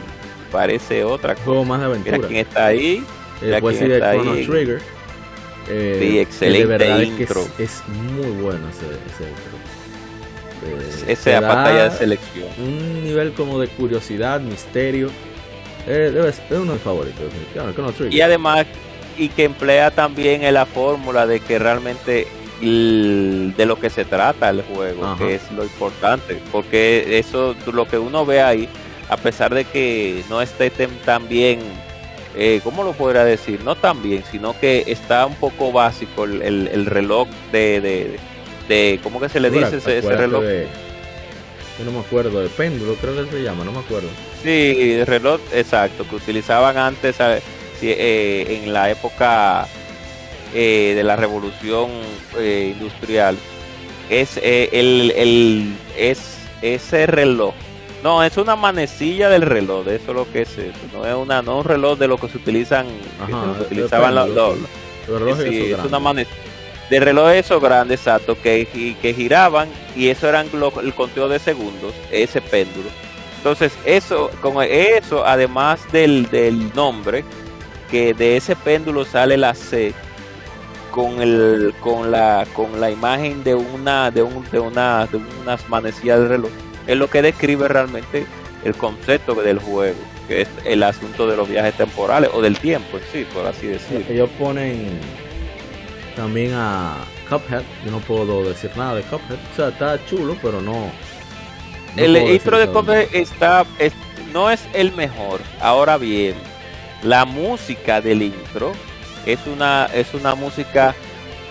parece otra cosa. juego más de aventura. mira quién está ahí eh, pues está ahí. Trigger. Eh, sí excelente intro. es, muy bueno ese, ese esa pantalla de selección. Un nivel como de curiosidad, misterio. Eh, es uno de mis favoritos. Y además, y que emplea también la fórmula de que realmente de lo que se trata el juego, que es lo importante. Porque eso, lo que uno ve ahí, a pesar de que no esté tan bien eh, ¿cómo lo podría decir? No tan bien, sino que está un poco básico el, el, reloj de, de ¿cómo que se le dice ese, reloj? yo no me acuerdo, de péndulo creo que se llama, no me acuerdo. Sí, el reloj, exacto, que utilizaban antes eh, en la época eh, de la revolución eh, industrial. Es el, el, es ese reloj. No, es una manecilla del reloj, de eso es lo que es eso. No es una, no un reloj de lo que se utilizan, que se utilizaban los, los, es una manecilla de relojes esos grandes, exacto, que, que giraban y eso eran el conteo de segundos, ese péndulo. Entonces, eso, con eso, además del, del nombre, que de ese péndulo sale la C con el con la con la imagen de una de un de una de unas manecillas del reloj es lo que describe realmente el concepto del juego que es el asunto de los viajes temporales o del tiempo sí por así decirlo ellos ponen también a Cuphead. Yo no puedo decir nada de Cuphead. O sea, está chulo, pero no. el intro de Cuphead está, no es el mejor. Ahora bien, la música del intro es una, es una música.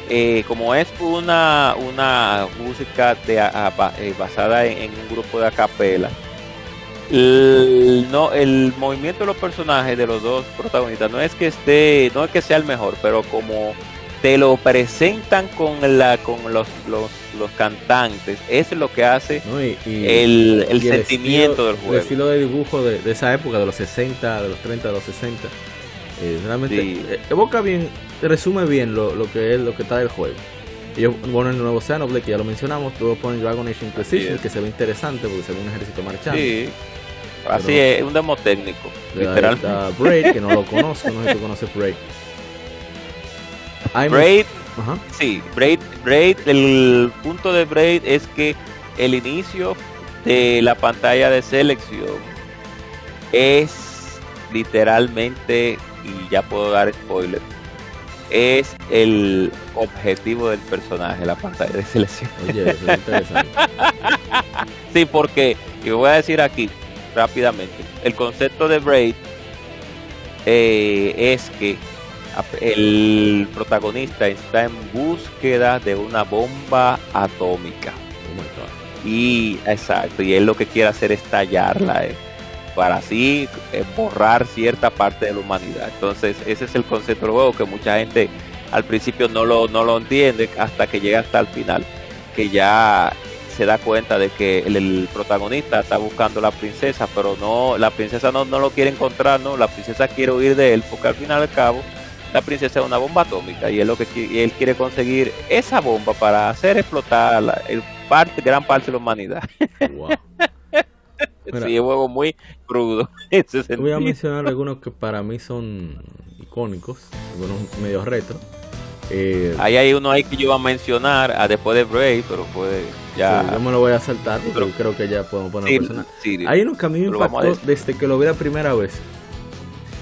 Eh, como es una, una música de, eh, basada en, un grupo de acapela, el, no, el movimiento de los personajes de los dos protagonistas no es que esté, no es que sea el mejor, pero como te lo presentan con la con los, los, los cantantes. Eso es lo que hace el, el sentimiento del juego. el estilo de dibujo de, esa época de los 60 de los 30 de los 60 eh, realmente eh, evoca bien resume bien lo, lo, que es lo que está del juego. Ellos ponen el nuevo Xenoblade que ya lo mencionamos luego ponen Dragon Age Inquisition que se ve interesante porque se ve un ejército marchando. Sí. así es un demo técnico literalmente Braid que no lo conozco no sé si tú conoces Braid Braid, sí, Braid, Braid, el punto de Braid es que el inicio de la pantalla de selección es literalmente, y ya puedo dar spoiler, es el objetivo del personaje, la pantalla de selección. Oye, eso es interesante. sí, porque, y voy a decir aquí rápidamente, el concepto de Braid eh, es que el protagonista está en búsqueda de una bomba atómica. Oh y exacto, y él lo que quiere hacer es tallarla. Eh. para así eh, borrar cierta parte de la humanidad. Entonces, ese es el concepto del juego que mucha gente al principio no lo, no lo entiende hasta que llega hasta el final, que ya se da cuenta de que el, protagonista está buscando a la princesa, pero no, la princesa no, no lo quiere encontrar, no, la princesa quiere huir de él, porque al final al cabo la princesa es una bomba atómica y él lo que él quiere conseguir esa bomba para hacer explotar la, el parte, gran parte de la humanidad. Wow. sí, es un juego muy crudo. Voy a mencionar algunos que para mí son icónicos, algunos medio retro. Eh, ahí hay uno ahí que yo iba a mencionar a después de Brave, pero pues ya. yo me lo voy a saltar porque creo que ya podemos poner personal. hay uno que a mí me impactó desde que lo vi la primera vez.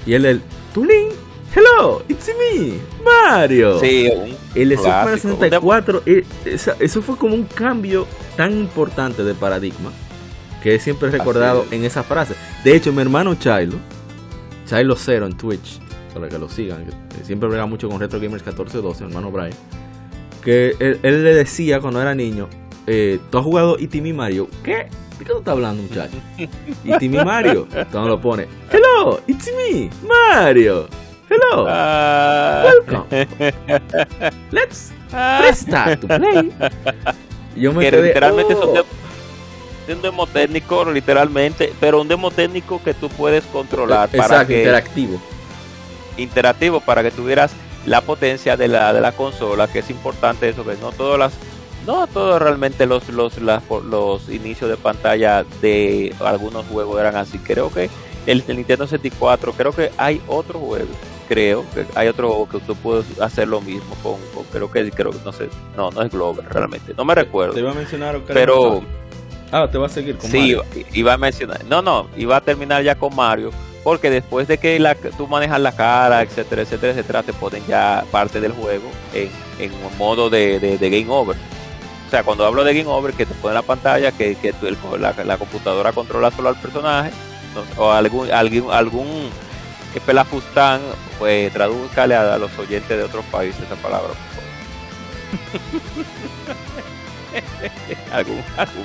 Y el del Tulín Hello, it's me, Mario. Sí, el de Super 64, eh, eso fue como un cambio tan importante de paradigma que siempre he recordado en esa frase. De hecho, mi hermano Chilo, Chilo Zero en Twitch, para que lo sigan, siempre brega mucho con Retro Gamers 1412, mi hermano Brian, que él, le decía cuando era niño, eh, ¿tú has jugado Itimi Mario? ¿Qué? ¿De qué tú estás hablando, muchacho? Itimi Mario. Entonces lo pone, Hello, it's me, Mario. Hello. Uh... Welcome. Let's press start to play. Yo me quedé, literalmente oh. es un demo técnico, literalmente, pero un demo técnico que tú puedes controlar. Exacto, para que, interactivo. Interactivo para que tuvieras la potencia de la, de la consola, que es importante eso, que no todas las no todos realmente los los, los inicios de pantalla de algunos juegos eran así. Creo que el, el Nintendo 64, creo que hay otro juego creo que hay otro que tú puedes hacer lo mismo con, creo que creo no sé no no es Glover realmente no me recuerdo. te iba a mencionar pero ah te va a seguir con sí iba a mencionar no no iba a terminar ya con Mario porque después de que la, tú manejas la cara etcétera etcétera etcétera te ponen ya parte del juego en, en modo de, de, game over. O sea, cuando hablo de Game Over, que te pone la pantalla, que, que la, la, computadora controla solo al personaje, o algún, algún, algún que Pelafustán, pues tradúzcale a, los oyentes de otros países esa palabra, ¿Algún, algún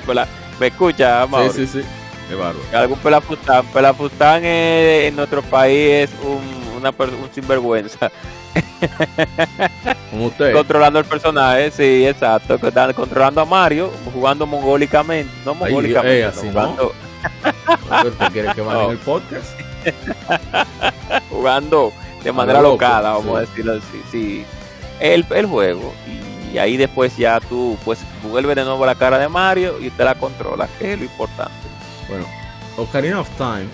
¿Me escucha, Mauro? Sí, sí, sí. Qué bárbaro. Algún pelafustán. Pelafustán en nuestro país es un, una, un sinvergüenza. Como usted. Controlando el personaje, sí, exacto. Controlando a Mario, jugando mongólicamente. No mongólicamente. Eh, así jugando... no. ¿Usted quiere que en el podcast? jugando de manera local, vamos a decirlo así. Sí, el, el juego. Y ahí después ya tú pues vuelves de nuevo la cara de Mario y te la controlas, que es lo importante. Bueno, Ocarina of Time,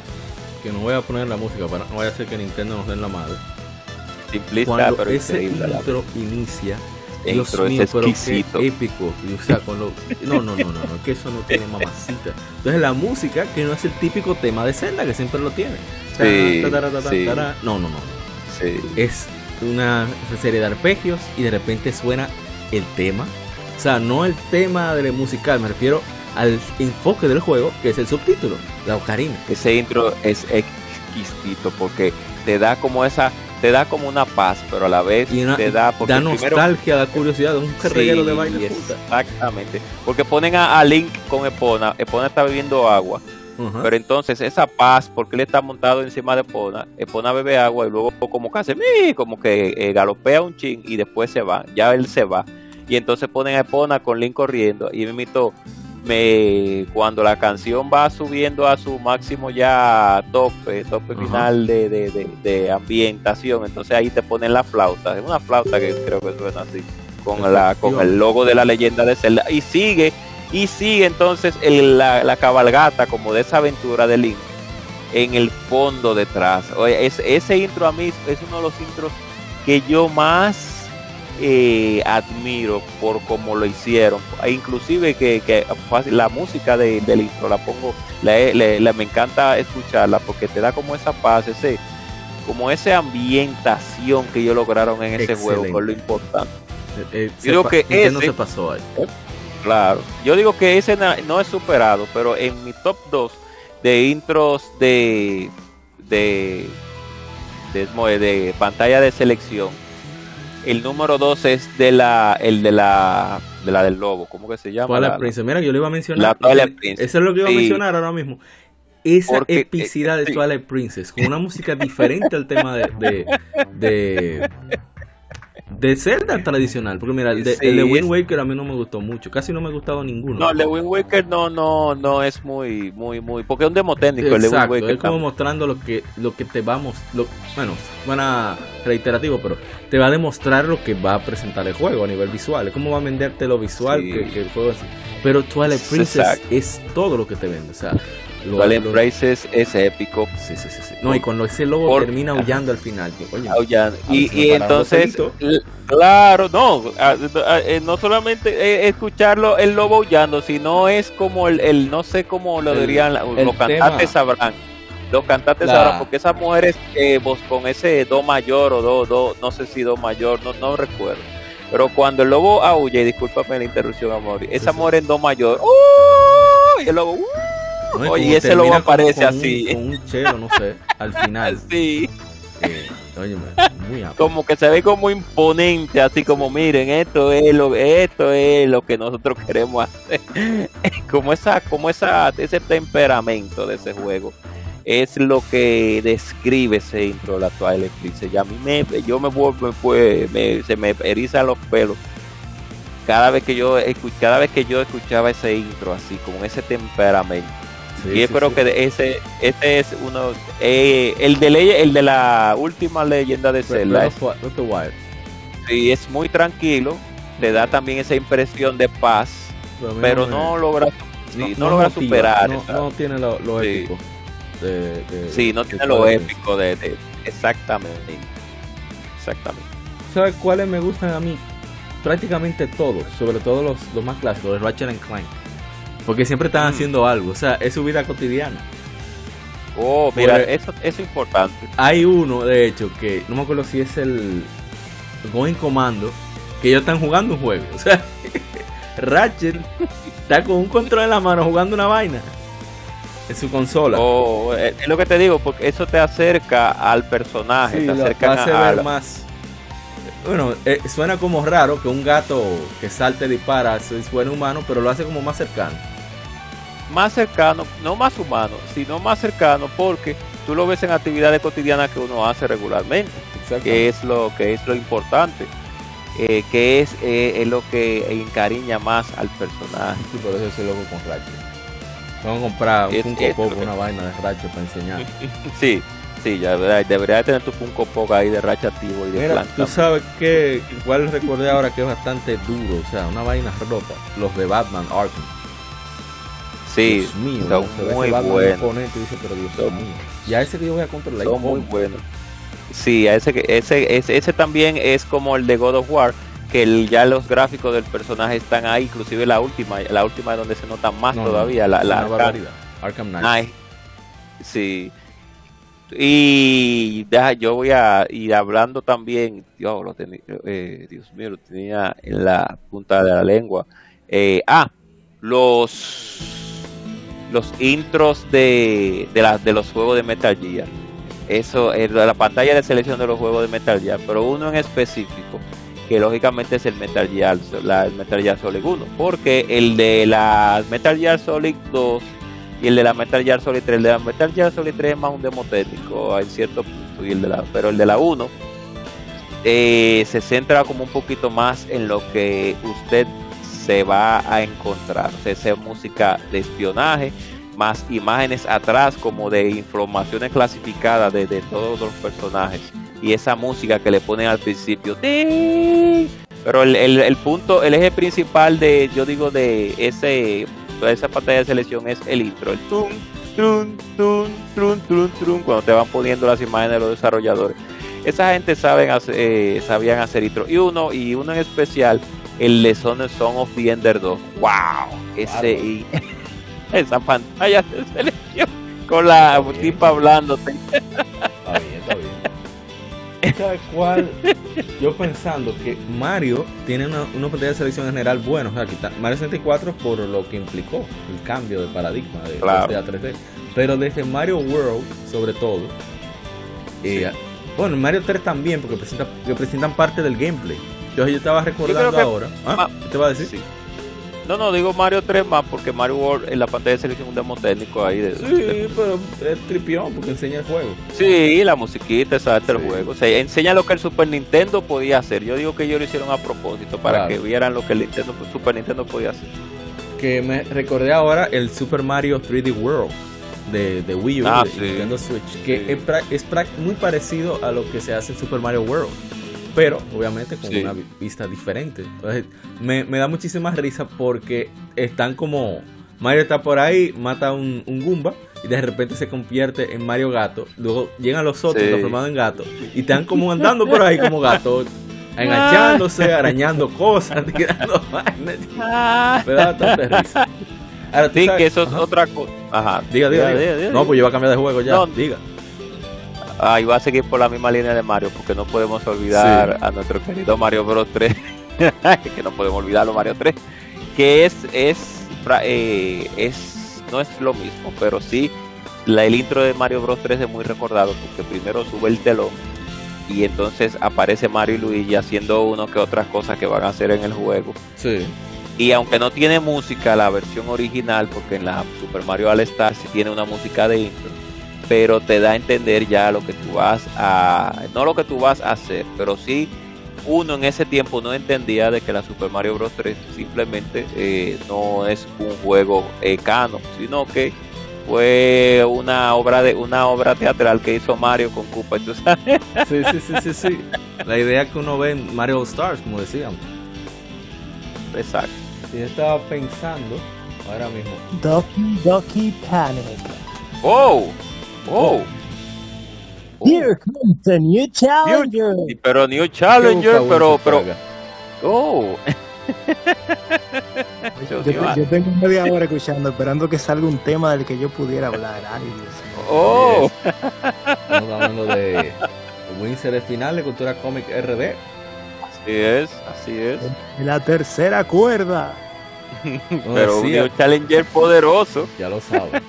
que no voy a poner la música para no vaya a ser que Nintendo nos den la madre. Simplista, Cuando pero ese intro inicia, Dios mío, pero qué épico. o sea, con lo... No, no, no, no, no, que eso no tiene mamacita. Entonces la música, que no es el típico tema de Zelda, que siempre lo tiene. Sí, No, no, no. Es una serie de arpegios y de repente suena el tema. O sea, no el tema de musical, me refiero al enfoque del juego, que es el subtítulo, la ocarina. Ese intro es exquisito porque te da como esa te da como una paz, pero a la vez te da porque da nostalgia, da curiosidad, un carreguero de baile. Exactamente, porque ponen a, Link con Epona, Epona está bebiendo agua. Pero entonces esa paz, porque él está montado encima de Epona, Epona bebe agua y luego como que hace, como que eh, galopea un ching y después se va, ya él se va. Y entonces ponen a Epona con Link corriendo y me invitó me cuando la canción va subiendo a su máximo ya tope, tope final de, de, de, ambientación, entonces ahí te ponen la flauta, es una flauta que creo que suena así, con la con el logo de la leyenda de Zelda, y sigue, y sigue entonces el, la, la, cabalgata como de esa aventura de Link en el fondo detrás. Oye, ese intro a mí es uno de los intros que yo más eh, admiro por cómo lo hicieron. E inclusive que, la música de, del intro la pongo, la, me encanta escucharla porque te da como esa paz, ese como esa ambientación que ellos lograron en ese juego, con lo importante. Eh, eh, yo digo que ese no se pasó ahí. Claro, yo digo que ese no es superado, pero en mi top 2 de intros de de, de, de pantalla de selección el número 2 es de la, el de la, de la del lobo, ¿cómo que se llama? la Prince, mira, yo le iba a mencionar. La Ese es lo que iba a mencionar ahora mismo. esa eh, epicidad de Twilight Princess, con una música diferente al tema de, de de Zelda tradicional, porque mira, el de, Wind Waker a mí no me gustó mucho, casi no me ha gustado ninguno. No, el de Wind Waker no, no, no es muy, muy, muy, porque es un demo técnico el de Wind Waker. Es como mostrando lo que, lo que te vamos, lo, bueno, suena reiterativo, pero te va a demostrar lo que va a presentar el juego a nivel visual, es como va a venderte lo visual que, el juego así. Pero Twilight Princess es todo lo que te vende, o sea, Twilight Princess es épico. Sí, sí, sí, No, y cuando ese lobo termina aullando al final. aullando. Y, y entonces, claro, no, eh, no solamente escucharlo el lobo aullando, sino es como el, no sé cómo lo dirían los cantantes sabrán. Los cantantes sabrán, porque esas mujeres eh, vos con ese do mayor o do, do, no sé si do mayor, no, no recuerdo. Pero cuando el lobo aulla, y discúlpame la interrupción, amor, esa mujer en do mayor, ¡uh! y el lobo, ¡uh! Oye, ese lobo aparece así. con un chelo, no sé, al final. Sí. Eh, muy como que se ve como imponente, así como miren, esto es lo, esto es lo que nosotros queremos hacer. como esa, como esa, ese temperamento de ese juego es lo que describe ese intro de la Twilight Princess. Y a mí me, yo me vuelvo, pues, me, se me erizan los pelos cada vez que yo cada vez que yo escuchaba ese intro así, con ese temperamento y espero que ese este es uno eh, el de el de la última leyenda de Zelda es, sí, es muy tranquilo te da también esa impresión de paz pero, no, logra no, logra superar no, tiene lo, épico de, sí no tiene lo épico de, exactamente exactamente. ¿sabes cuáles me gustan a mí? prácticamente todos sobre todo los, los más clásicos de Ratchet Clank porque siempre están mm. haciendo algo. O sea, es su vida cotidiana. Oh, mira, eso, es importante. Hay uno, de hecho, que no me acuerdo si es el Going Commando, que ellos están jugando un juego. O sea, Ratchet está con un control en la mano jugando una vaina en su consola. Oh, eh, es lo que te digo, porque eso te acerca al personaje, te acerca a, ver más. Bueno, eh, suena como raro que un gato que salte y dispara suene humano, pero lo hace como más cercano más cercano, no más humano, sino más cercano porque tú lo ves en actividades cotidianas que uno hace regularmente, que es lo que es lo importante, eh, que es, eh, es, lo que encariña más al personaje. Por eso ese loco con Ratchet. Vamos a comprar un Funko Pop, una vaina de Ratchet para enseñar. sí, sí, ya debería tener tu Funko Pop ahí de Ratchet activo y de Mira, Tú sabes que, igual recordé ahora que es bastante duro, o sea, una vaina rota, los de Batman Arkham. Sí, mío, son muy buenos. Dios mío. Y a ese que yo voy a controlar. Son muy buenos. Sí, a ese, ese, ese, ese también es como el de God of War, que ya los gráficos del personaje están ahí, inclusive la última, la última es donde se nota más todavía. la, la Arkham Knight. sí. Y deja, yo voy a ir hablando también, Dios, lo tenía, eh, Dios mío, lo tenía en la punta de la lengua. Eh, ah, los los intros de, de, de los juegos de Metal Gear. Eso es la pantalla de selección de los juegos de Metal Gear, pero uno en específico, que lógicamente es el Metal Gear, la, Metal Gear Solid 1, porque el de la Metal Gear Solid 2 y el de la Metal Gear Solid 3, el de la Metal Gear Solid 3 es más un demo técnico en cierto punto, y el de la, pero el de la 1 eh, se centra como un poquito más en lo que usted se va a encontrar. O sea, música de espionaje, más imágenes atrás como de informaciones clasificadas de, todos los personajes. Y esa música que le ponen al principio. Pero el, punto, el eje principal de, yo digo, de ese esa pantalla de selección es el intro, el tum, tum, tum, tum, tum, tum, cuando te van poniendo las imágenes de los desarrolladores. Esa gente saben eh, sabían hacer intro. Y uno, y uno en especial, el de Son of the Ender 2. ¡Wow! Ese, esa pantalla de selección con la tipa hablándote. Está bien, está bien. ¿Sabes cuál? Yo pensando que Mario tiene una, una pantalla de selección en general bueno. O sea, Mario 64 por lo que implicó el cambio de paradigma de 2D a 3D. Pero desde Mario World, sobre todo, eh, bueno, Mario 3 también, porque presentan parte del gameplay. Yo, yo estaba recordando ahora. ¿Ah? ¿Qué te va a decir? No, no, digo Mario 3 más porque Mario World en la pantalla de selección un demo técnico ahí. De, sí, pero es tripión porque enseña el juego. Sí, la musiquita, exacto, el juego. O sea, enseña lo que el Super Nintendo podía hacer. Yo digo que ellos lo hicieron a propósito para que vieran lo que el Nintendo, Super Nintendo podía hacer. Que me recordé ahora el Super Mario 3D World de, de Wii U, ah, de Nintendo Switch, que es, es muy parecido a lo que se hace en Super Mario World pero obviamente con una vista diferente. Entonces, me, da muchísima risa porque están como. Mario está por ahí, mata un, un Goomba y de repente se convierte en Mario Gato. Luego llegan los otros transformados en gato y están como andando por ahí como gatos, enganchándose, arañando cosas, tirando ah. Me da bastante risa. Ahora, sí, que eso es otra cosa. Ajá. Diga diga, diga, No, pues yo voy a cambiar de juego ya. diga. Ah, y va a seguir por la misma línea de Mario, porque no podemos olvidar a nuestro querido Mario Bros 3, que no podemos olvidarlo Mario 3, que es, es, eh, es, no es lo mismo, pero sí, la, el intro de Mario Bros 3 es muy recordado, porque primero sube el telón y entonces aparece Mario y Luigi haciendo uno que otras cosas que van a hacer en el juego. Sí. Y aunque no tiene música, la versión original, porque en la Super Mario All Star sí tiene una música de intro, pero te da a entender ya lo que tú vas a, no lo que tú vas a hacer, pero sí uno en ese tiempo no entendía de que la Super Mario Bros. 3 simplemente eh, no es un juego eh, sino que fue una obra de una obra teatral que hizo Mario con Koopa, sabes? Sí, sí, sí, sí, sí. La idea que uno ve en Mario Stars, como decíamos. Exacto. Y estaba pensando ahora mismo. Doki Doki Panic. ¡Oh! Oh. Here comes the new challenger. pero new challenger, pero pero Oh. yo, yo, tengo media hora escuchando, esperando que salga un tema del que yo pudiera hablar. Ay, Oh. Estamos hablando de inserts final de Cultura Comic RD. Así es, así es. La tercera cuerda. Pero un New Challenger poderoso. Ya lo sabes.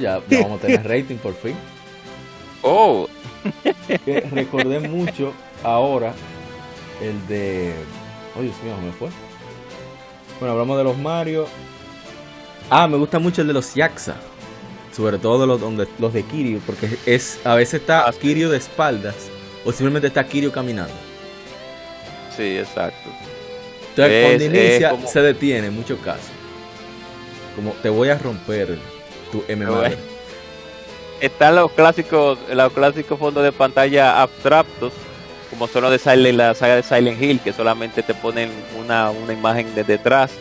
ya, vamos a tener rating por fin. Oh. recordé mucho ahora el de. Oh, Dios mío, me fue. Bueno, hablamos de los Mario. Ah, me gusta mucho el de los Yaxa. Sobre todo de los, donde, los de Kirio, porque es a veces está Kirio de espaldas o simplemente está Kirio caminando. Sí, exacto. Entonces, cuando inicia, se detiene en muchos casos. Como te voy a romper tu M Están los clásicos, los clásicos fondos de pantalla abstractos, como son los de Silent, la saga de Silent Hill, que solamente te ponen una, una imagen de detrás,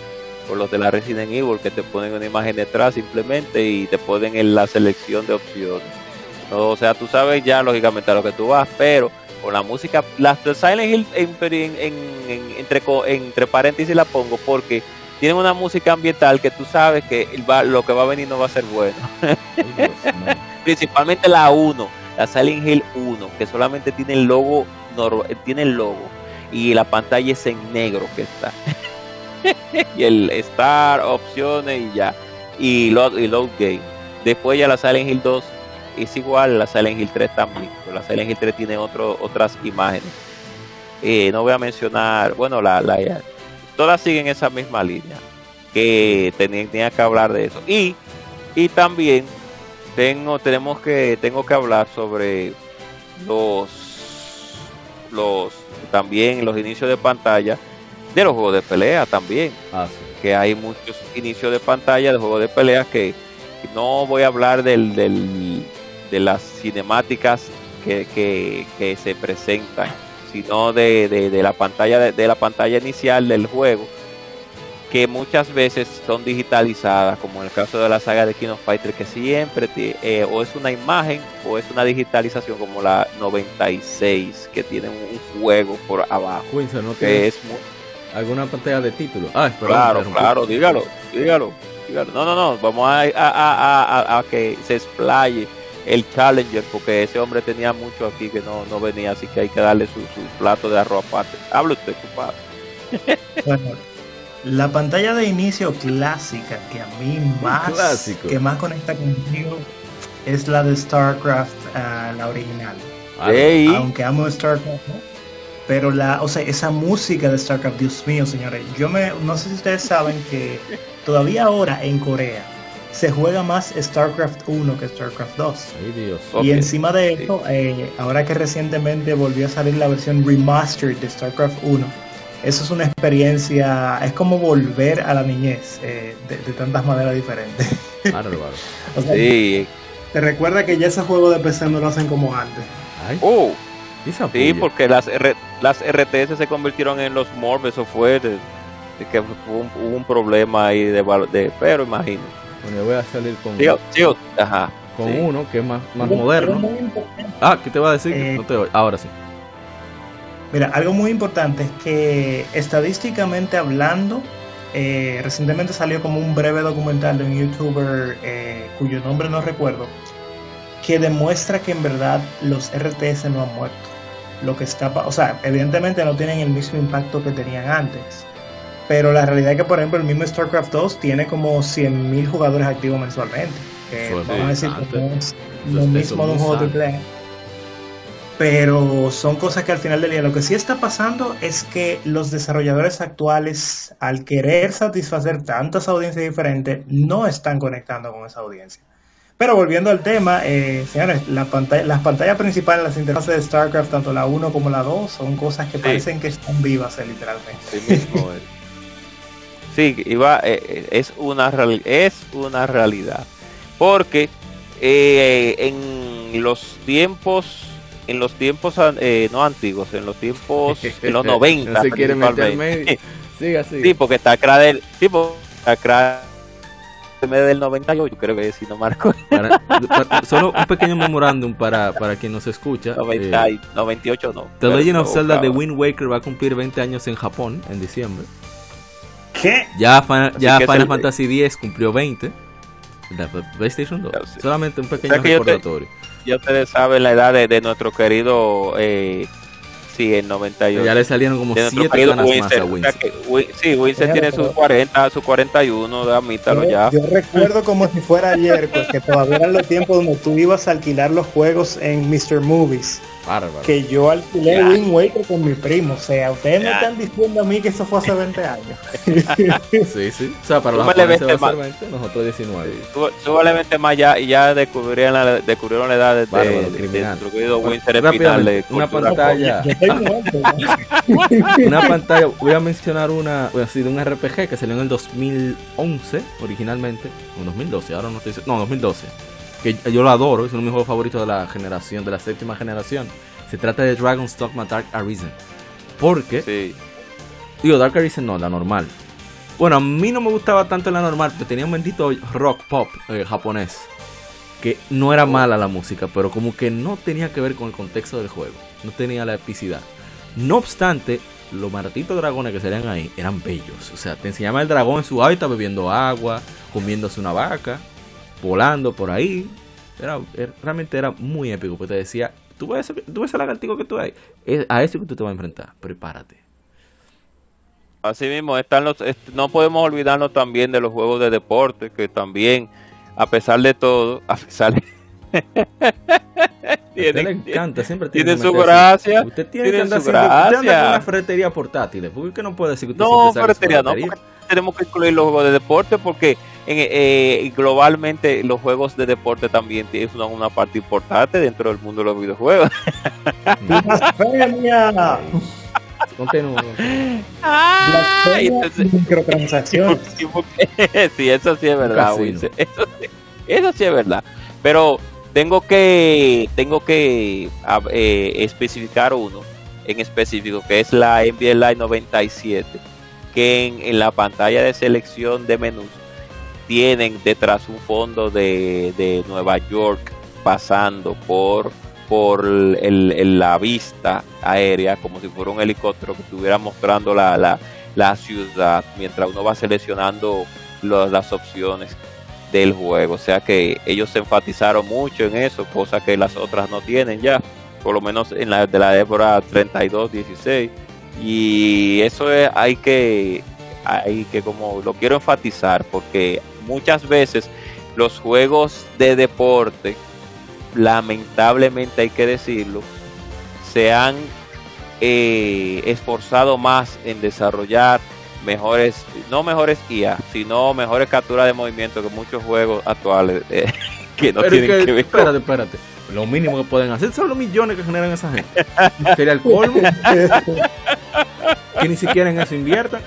o los de la Resident Evil, que te ponen una imagen detrás simplemente y te ponen en la selección de opciones. O sea, tú sabes ya lógicamente a lo que tú vas, pero con la música, las de Silent Hill entre, entre paréntesis la pongo porque tienen una música ambiental que tú sabes que lo que va a venir no va a ser bueno. Principalmente la 1, la Silent Hill 1, que solamente tiene el logo, tiene el logo y la pantalla es en negro que está. y el Star, opciones y ya. Y load, y load game. Después ya la Silent Hill 2 es igual la Silent Hill 3 también. la Silent Hill 3 tiene otro, otras imágenes. Eh, no voy a mencionar, bueno, la, la, todas siguen esa misma línea. Que tenía, que hablar de eso. Y, y también tengo, tenemos que, tengo que hablar sobre los, los, también los inicios de pantalla de los juegos de pelea también. Ah, que hay muchos inicios de pantalla de juegos de pelea que no voy a hablar del, del, de las cinemáticas que, se presentan, sino de, la pantalla de, la pantalla inicial del juego, que muchas veces son digitalizadas, como en el caso de la saga de King of Fighter, que siempre eh, o es una imagen o es una digitalización como la 96, que tiene un juego por abajo. que es ¿Alguna pantalla de título? Ah, claro, claro, dígalo, dígalo, No, no, no, vamos a, a, a que se explaye el Challenger, porque ese hombre tenía mucho aquí que no, no venía, así que hay que darle su, plato de arroz aparte. Habla usted, compadre. Bueno, la pantalla de inicio clásica que a mí más que más conecta conmigo es la de StarCraft, uh, la original. Aunque amo StarCraft, pero la, o sea, esa música de StarCraft, Dios mío, señores, yo me, no sé si ustedes saben que todavía ahora en Corea se juega más StarCraft 1 que StarCraft 2. Y encima de esto, eh, ahora que recientemente volvió a salir la versión remastered de StarCraft 1, eso es una experiencia, es como volver a la niñez eh, de, tantas maneras diferentes. Claro, claro. sí. Te recuerda que ya ese juego de PC no lo hacen como antes. Oh, sí, porque las, las RTS se convirtieron en los Morb, eso fue de, que hubo un, problema ahí de, de pero imagínate. Bueno, yo voy a salir con, con uno que es más, más moderno. Ah, ¿qué te va a decir? Eh, no te Ahora sí. Mira, algo muy importante es que estadísticamente hablando, eh, recientemente salió como un breve documental de un youtuber eh, cuyo nombre no recuerdo, que demuestra que en verdad los RTS no han muerto. Lo que está, o sea, evidentemente no tienen el mismo impacto que tenían antes pero la realidad es que, por ejemplo, el mismo StarCraft 2 tiene como 100.000 jugadores activos mensualmente. Que vamos a decir que es lo mismo de un juego triple Pero son cosas que al final del día lo que sí está pasando es que los desarrolladores actuales, al querer satisfacer tantas audiencias diferentes, no están conectando con esa audiencia. Pero volviendo al tema, eh, señores, la pantalla, las pantallas principales, las interfaces de StarCraft, tanto la 1 como la 2, son cosas que parecen que están vivas, eh, literalmente. Sí mismo, Sí, iba, eh, eh, es, una es una realidad. Porque eh, en los tiempos, en los tiempos no antiguos, en los tiempos, en los 90, no se quiere meter Sí, porque está acá del, sí, acá del 98, creo que si no marco. solo un pequeño memorándum para, para quien nos escucha. 98 no. The Legend of Zelda de Wind Waker va a cumplir 20 años en Japón en diciembre. ¿Qué? Ya, ya Final Fantasy X cumplió 20. La PlayStation 2. Solamente un pequeño recordatorio. Ya ustedes saben la edad de, nuestro querido. Eh, sí, el 98. Ya le salieron como 7 ganas más a Winston. sí, Winston tiene sus 40, sus 41, admítalo ya. Yo recuerdo como si fuera ayer, porque todavía eran los tiempos donde tú ibas a alquilar los juegos en Mr. Movies. Que yo alquilé Wind Waker con mi primo. O sea, ustedes me están diciendo a mí que eso fue hace 20 años. sí, sí. O sea, para los japoneses va 20, nosotros 19. Súbalemente más ya, y ya descubrieron la, descubrieron la edad de, Bárbaro, de, de Una pantalla. una pantalla. Voy a mencionar una, a decir, de un RPG que salió en el 2011 originalmente. En 2012, ahora no estoy No, 2012 que yo lo adoro, es uno de mis juegos favoritos de la generación, de la séptima generación. Se trata de Dragon's Dogma Dark Arisen. Porque, sí. digo, Dark Arisen no, la normal. Bueno, a mí no me gustaba tanto la normal, pero tenía un bendito rock pop eh, japonés. Que no era mala la música, pero como que no tenía que ver con el contexto del juego. No tenía la epicidad. No obstante, los martitos dragones que salían ahí eran bellos. O sea, te enseñaba el dragón en su hábitat bebiendo agua, comiéndose una vaca volando por ahí. Era, realmente era muy épico, porque te decía, tú ves, tú ves el lagartijo que tú hay, es a eso que tú te vas a enfrentar, prepárate. Así mismo, están los, no podemos olvidarnos también de los juegos de deporte, que también, a pesar de todo, a pesar de... tiene, le encanta, siempre tiene, su gracia. Usted tiene, que andar su gracia. Usted anda con una ferretería portátil. ¿Por qué no puede decir que usted No, ferretería, no, tenemos que incluir los juegos de deporte porque eh, globalmente los juegos de deporte también tienen una, parte importante dentro del mundo de los videojuegos. Continúa. microtransacciones. sí, eso sí es verdad, Eso sí, es verdad. Pero tengo que tengo que eh, especificar uno en específico que es la NBA Live 97 que en, la pantalla de selección de menús tienen detrás un fondo de, Nueva York pasando por, por la vista aérea, como si fuera un helicóptero que estuviera mostrando la, ciudad mientras uno va seleccionando las opciones del juego. O sea que ellos se enfatizaron mucho en eso, cosa que las otras no tienen ya, por lo menos en la de la época 32-16 y eso es, hay que hay que como lo quiero enfatizar porque muchas veces los juegos de deporte lamentablemente hay que decirlo se han eh, esforzado más en desarrollar mejores, no mejores IA, sino mejores capturas de movimiento que muchos juegos actuales eh, que no tienen que, ver. Espérate, espérate. Lo mínimo que pueden hacer son los millones que generan esa gente. Sería el colmo. que ni siquiera en eso inviertan.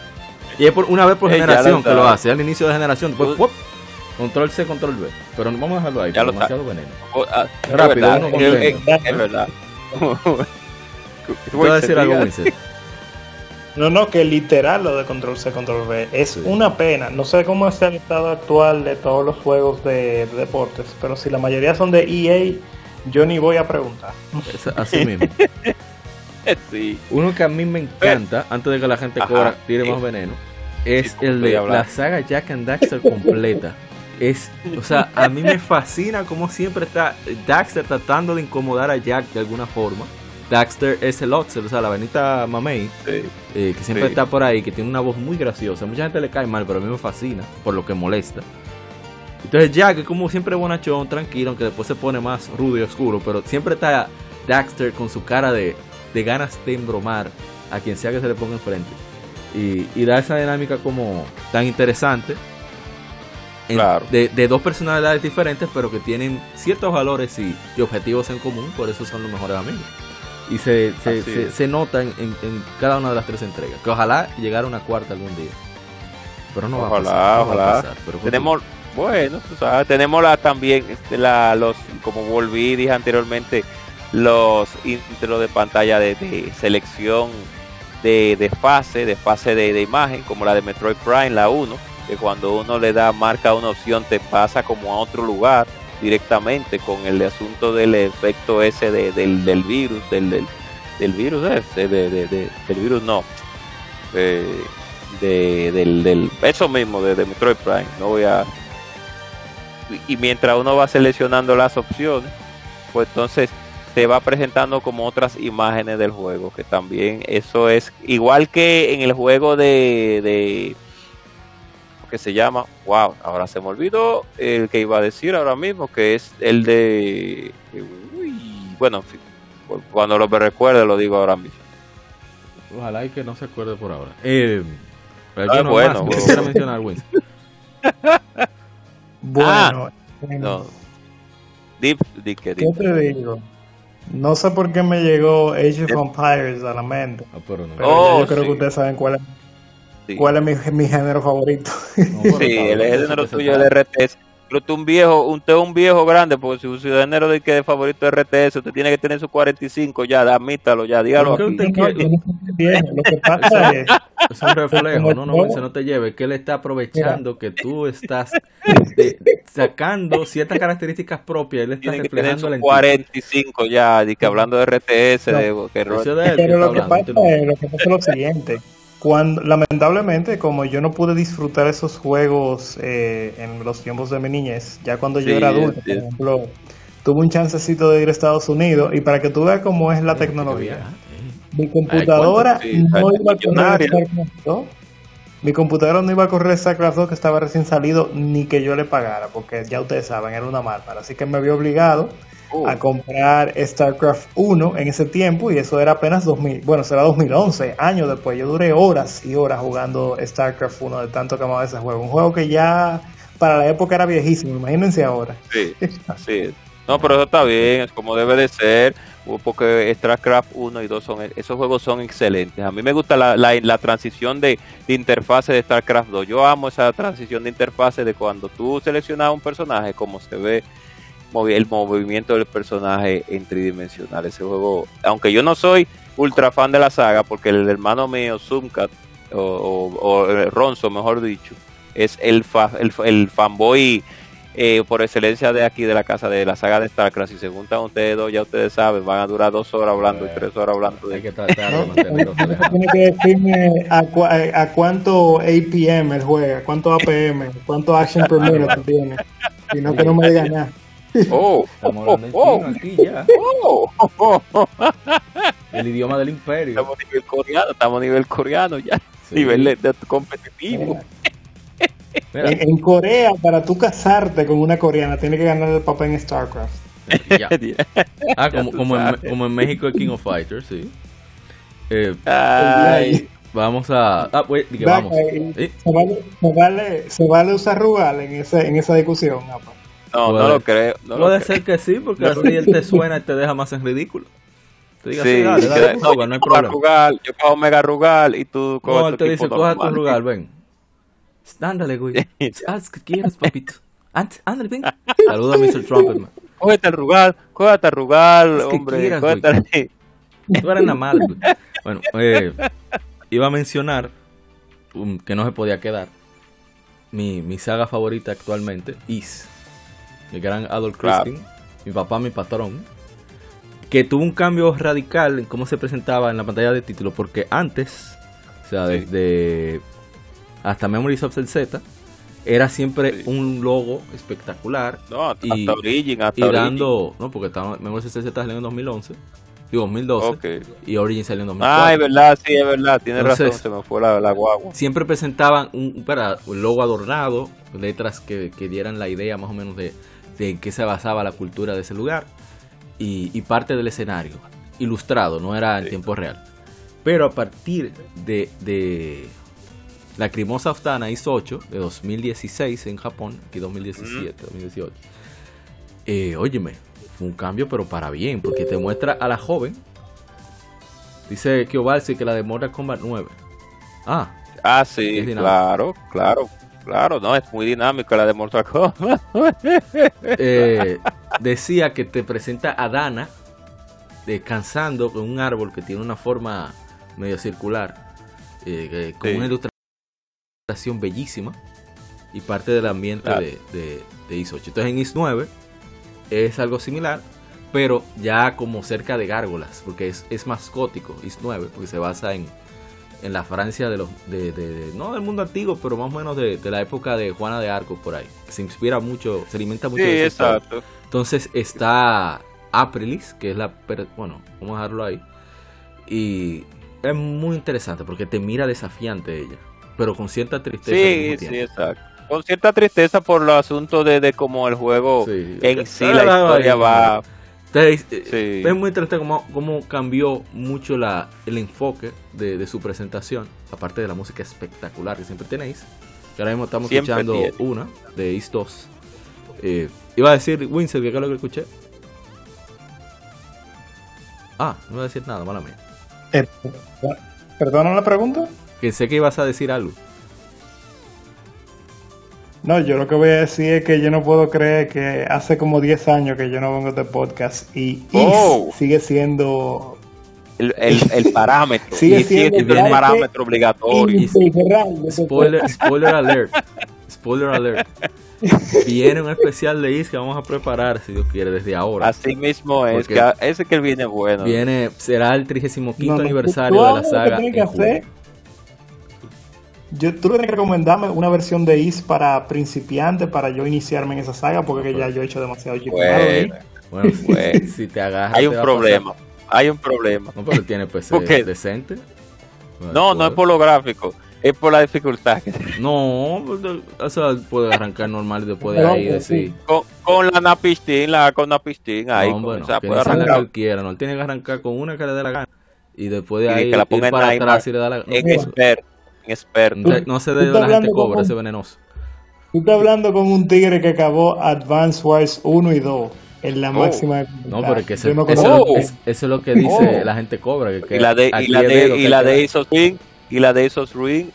Y es por una vez por generación que lo hace, al inicio de generación. Después, control C, control B. Pero vamos a dejarlo ahí, ya demasiado veneno. Oh, ah, Rápido, uno con es, es verdad. ¿Puedo decir algo, No, no, que literal lo de control C, control B. Es una pena. No sé cómo es el estado actual de todos los juegos de, deportes, pero si la mayoría son de EA, yo ni voy a preguntar. así mismo. Uno que a mí me encanta, antes de que la gente cobra, tire más veneno, es el de la saga Jack and Daxter completa. Es, o sea, a mí me fascina como siempre está Daxter tratando de incomodar a Jack de alguna forma. Daxter es el Oxer, o sea, la Benita Mamey, eh, que siempre está por ahí, que tiene una voz muy graciosa. Mucha gente le cae mal, pero a mí me fascina por lo que molesta. Entonces Jack es como siempre bonachón, tranquilo, aunque después se pone más rudo y oscuro, pero siempre está Daxter con su cara de, de ganas de embromar a quien sea que se le ponga enfrente. Y, y da esa dinámica como tan interesante de, dos personalidades diferentes, pero que tienen ciertos valores y, objetivos en común, por eso son los mejores amigos. Y se, se, se, nota en, cada una de las tres entregas. Que ojalá llegara una cuarta algún día. Pero no ojalá, va a pasar. Ojalá. tenemos, bueno, tenemos la, también este, la, los, como volví, dije anteriormente, los intros de pantalla de, selección de, de, fase, de fase de, de imagen, como la de Metroid Prime, la 1 que cuando uno le da marca una opción te pasa como a otro lugar directamente con el asunto del efecto ese de, del, del, virus, del, del, virus ese, de, del virus no, del, del, eso mismo de, Metroid Prime, no voy a... Y mientras uno va seleccionando las opciones, pues entonces te va presentando como otras imágenes del juego, que también eso es igual que en el juego de que se llama, wow, ahora se me olvidó el que iba a decir ahora mismo, que es el de, uy, bueno, cuando lo me recuerde lo digo ahora mismo. Ojalá y que no se acuerde por ahora. Eh, pero ah, bueno, más, mencionar bueno, ah, no. Deep, deep, ¿Qué te digo? No sé por qué me llegó Age of Empires a la mente. Ah, pero no. yo creo que ustedes saben cuál es ¿Cuál es mi, mi género favorito? sí, el género tuyo de RTS. Pero tú un viejo, usted es un viejo grande, porque si su género de que de favorito es RTS, usted tiene que tener su 45 ya, admítalo ya, dígalo aquí. Usted lo que pasa es... Es un reflejo, no, no, se no te lleve, que él está aprovechando que tú estás sacando ciertas características propias, él está reflejando el 45 ya, y que hablando de RTS, de, que Pero lo que, pasa es, lo que pasa es lo siguiente cuando, lamentablemente, como yo no pude disfrutar esos juegos eh, en los tiempos de mi niñez, ya cuando yo era adulto, por ejemplo, tuve un chancecito de ir a Estados Unidos y para que tú veas cómo es la tecnología. Mi computadora no iba a correr StarCraft 2. Mi computadora no iba a correr StarCraft 2 que estaba recién salido ni que yo le pagara, porque ya ustedes saben, era una marca. Así que me había obligado a comprar StarCraft 1 en ese tiempo y eso era apenas 2000, bueno, será 2011, años después. Yo duré horas y horas jugando StarCraft 1 de tanto que amaba ese juego. Un juego que ya para la época era viejísimo, imagínense ahora. Sí, así No, pero eso está bien, es como debe de ser, porque StarCraft 1 y 2 son, esos juegos son excelentes. A mí me gusta la, la, transición de, de, interfase de StarCraft 2. Yo amo esa transición de interfase de cuando tú seleccionas un personaje, como se ve el movimiento del personaje en tridimensional. Ese juego, aunque yo no soy ultra fan de la saga, porque el hermano mío, Zoomcat, o, Ronzo, mejor dicho, es el, el, fanboy eh, por excelencia de aquí, de la casa de la saga de StarCraft. Si se juntan ustedes dos, ya ustedes saben, van a durar dos horas hablando y tres horas hablando. De... Hay que tratar de Tiene que decirme a, a, cuánto APM él juega, cuánto APM, cuánto Action per Minute tiene. Si no, que no me diga nada. Oh, estamos hablando oh, aquí ya. El idioma del imperio. Estamos a nivel coreano, estamos a nivel coreano ya. Nivel de, competitivo. En, Corea, para tú casarte con una coreana, tienes que ganar el papel en StarCraft. Ah, como, como, en, como en México el King of Fighters, sí. Eh, vamos a. Ah, pues, vamos. Se, vale, se, vale, usar Rugal en, ese, en esa discusión, No, no lo creo. puede ser que sí, porque así él te suena y te deja más en ridículo. Te diga, sí, dale, dale, no, no, hay problema. Rugal, yo cojo Mega Rugal y tú coges No, él te dice, coge tu Rugal, ven. Ándale, güey. Haz que quieras, papito. Ándale, ven. Saluda a Mr. Trumpet, Cógete el Rugal, cógete el Rugal, hombre. Quieras, cógete Tú eres nada mal, güey. Bueno, eh, iba a mencionar um, que no se podía quedar. Mi, mi saga favorita actualmente, Is. Mi gran Adolf Christine. Mi papá, mi patrón que tuvo un cambio radical en cómo se presentaba en la pantalla de título, porque antes, o sea, desde hasta Memories of Z, era siempre un logo espectacular. No, hasta, y, Origin, hasta y dando, no, porque estaba, Memories of Z salió en 2011. Digo, 2012 y Origin salió en 2004. Ah, es verdad, sí, es verdad, tiene razón, se me fue la, guagua. Siempre presentaban un, para, un logo adornado, letras que, que, dieran la idea más o menos de, de en qué se basaba la cultura de ese lugar y, parte del escenario, ilustrado, no era en tiempo real. Pero a partir de, de la Crimosa Oftana IS 8 de 2016 en Japón, aquí 2017, 2018, eh, óyeme, fue un cambio pero para bien, porque te muestra a la joven. Dice Kyobalsi que la de Mortal Kombat 9. Ah, ah sí, claro, claro. Claro, no, es muy dinámico la de Mortal Kombat. Eh, decía que te presenta a Dana descansando con un árbol que tiene una forma medio circular, eh, con una ilustración bellísima y parte del ambiente de, de, de IS 8. Entonces en IS 9 es algo similar, pero ya como cerca de gárgolas, porque es, es más gótico, IS 9, porque se basa en, en la Francia de los de, no del mundo antiguo pero más o menos de, la época de Juana de Arco por ahí. Se inspira mucho se alimenta mucho de eso exacto. Entonces está Aprilis que es la bueno vamos a dejarlo ahí. Y es muy interesante porque te mira desafiante ella pero con cierta tristeza sí sí exacto. Con cierta tristeza por los asuntos de, de cómo el juego en sí la historia va eh, es muy interesante cómo, cómo cambió mucho la, el enfoque de, su presentación, aparte de la música espectacular que siempre tenéis. Que ahora mismo estamos escuchando una de East 2. Eh, iba a decir Winsel, que es lo que escuché. Ah, no iba a decir nada, mala mía. Eh, ¿Perdona la pregunta? Pensé que ibas a decir algo. No, yo lo que voy a decir es que yo no puedo creer que hace como 10 años que yo no vengo de podcast y, oh. sigue siendo el, el, parámetro. sigue siendo el parámetro obligatorio. Spoiler, spoiler alert. Spoiler alert. Viene un especial de IS que vamos a preparar, si Dios quiere, desde ahora. Así mismo es, que ese que viene bueno. Viene, será el 35 aniversario de la saga. Yo, tú tienes que recomendarme una versión de Is para principiantes para yo iniciarme en esa saga porque ya yo he hecho demasiado bueno, bueno, pues, si te agarras. Hay un problema. Hay un problema. No, pero tiene PC decente. no, no es por lo gráfico. Es por la dificultad. No, o sea, puede arrancar normal y después de ahí decir. Con, con la napistín, la con napistín ahí. No, bueno, o sea, puede arrancar. cualquiera, no tiene que arrancar con una que le dé la gana. Y después de ahí, que la ir para atrás y le da la gana. experto experto. No, se debe la gente cobra, ese venenoso. Tú estás hablando con un tigre que acabó Advance Wars 1 y 2 en la oh. máxima. No, pero que eso, eso, es lo que dice oh. la gente cobra. Que, y la de, y la de, y la de Ring. Y la de Isos Ring.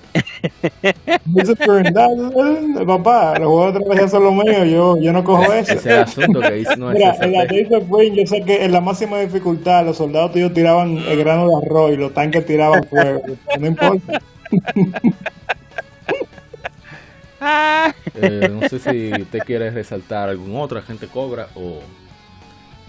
Papá, los juegos de estrategia son los míos. Yo, yo no cojo eso. Ese asunto que dice no Mira, en la de Isos Ring, yo sé que en la máxima dificultad los soldados tuyos tiraban el grano de arroz y los tanques tiraban fuego. No importa. Eh, no sé si usted quiere resaltar algún otro agente cobra o.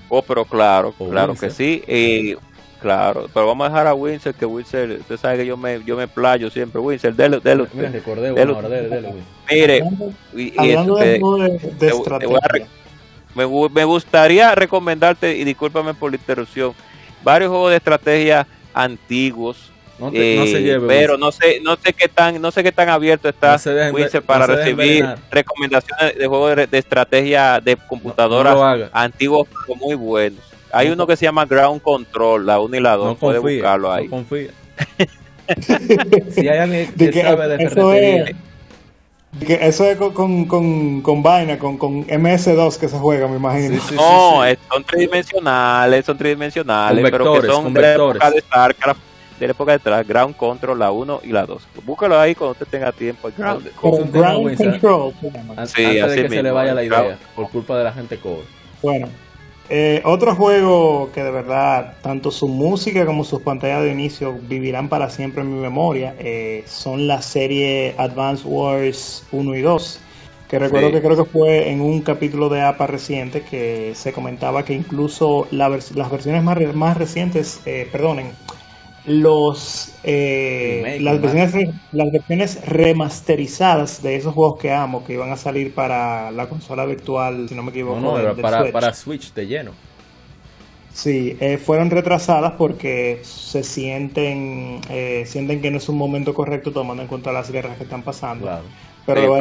Oh, pero claro, claro que sí. y claro, pero vamos a dejar a Winsor, que Winsor, usted sabe que yo me, yo me playo siempre. Winsor, dele, dele Mira, recordé bueno, ahora, dele, dele, Mire, y, hablando de, de, estrategia. me, me gustaría recomendarte, y discúlpame por la interrupción, varios juegos de estrategia antiguos no, se eh, lleve, pero no sé, no sé qué tan, no sé qué tan abierto está para recibir recomendaciones de juegos de, estrategia de computadora antiguos muy buenos. Hay uno que se llama Ground Control, la 1 y la 2. No Puede buscarlo ahí. No confía. si hay alguien que, sabe de eso es, eso es con, con, con, vaina, con, con MS2 que se juega, me imagino. no, son tridimensionales, son tridimensionales, pero que son de de StarCraft, de la época de atrás, Ground Control, la 1 y la 2. Búscalo ahí cuando usted tenga tiempo. Ground, ground Control. Sí, antes de que se le vaya la idea, por culpa de la gente cobre. Bueno, eh, otro juego que de verdad, tanto su música como sus pantallas de inicio vivirán para siempre en mi memoria, eh, son la serie Advance Wars 1 y 2. Que recuerdo que creo que fue en un capítulo de APA reciente que se comentaba que incluso las versiones más, más recientes, eh, perdonen, los eh, las, versiones, las versiones remasterizadas de esos juegos que amo que iban a salir para la consola virtual si no me equivoco no, para, Switch. para Switch de lleno. Sí eh, fueron retrasadas porque se sienten eh, sienten que no es un momento correcto tomando en cuenta las guerras que están pasando. Pero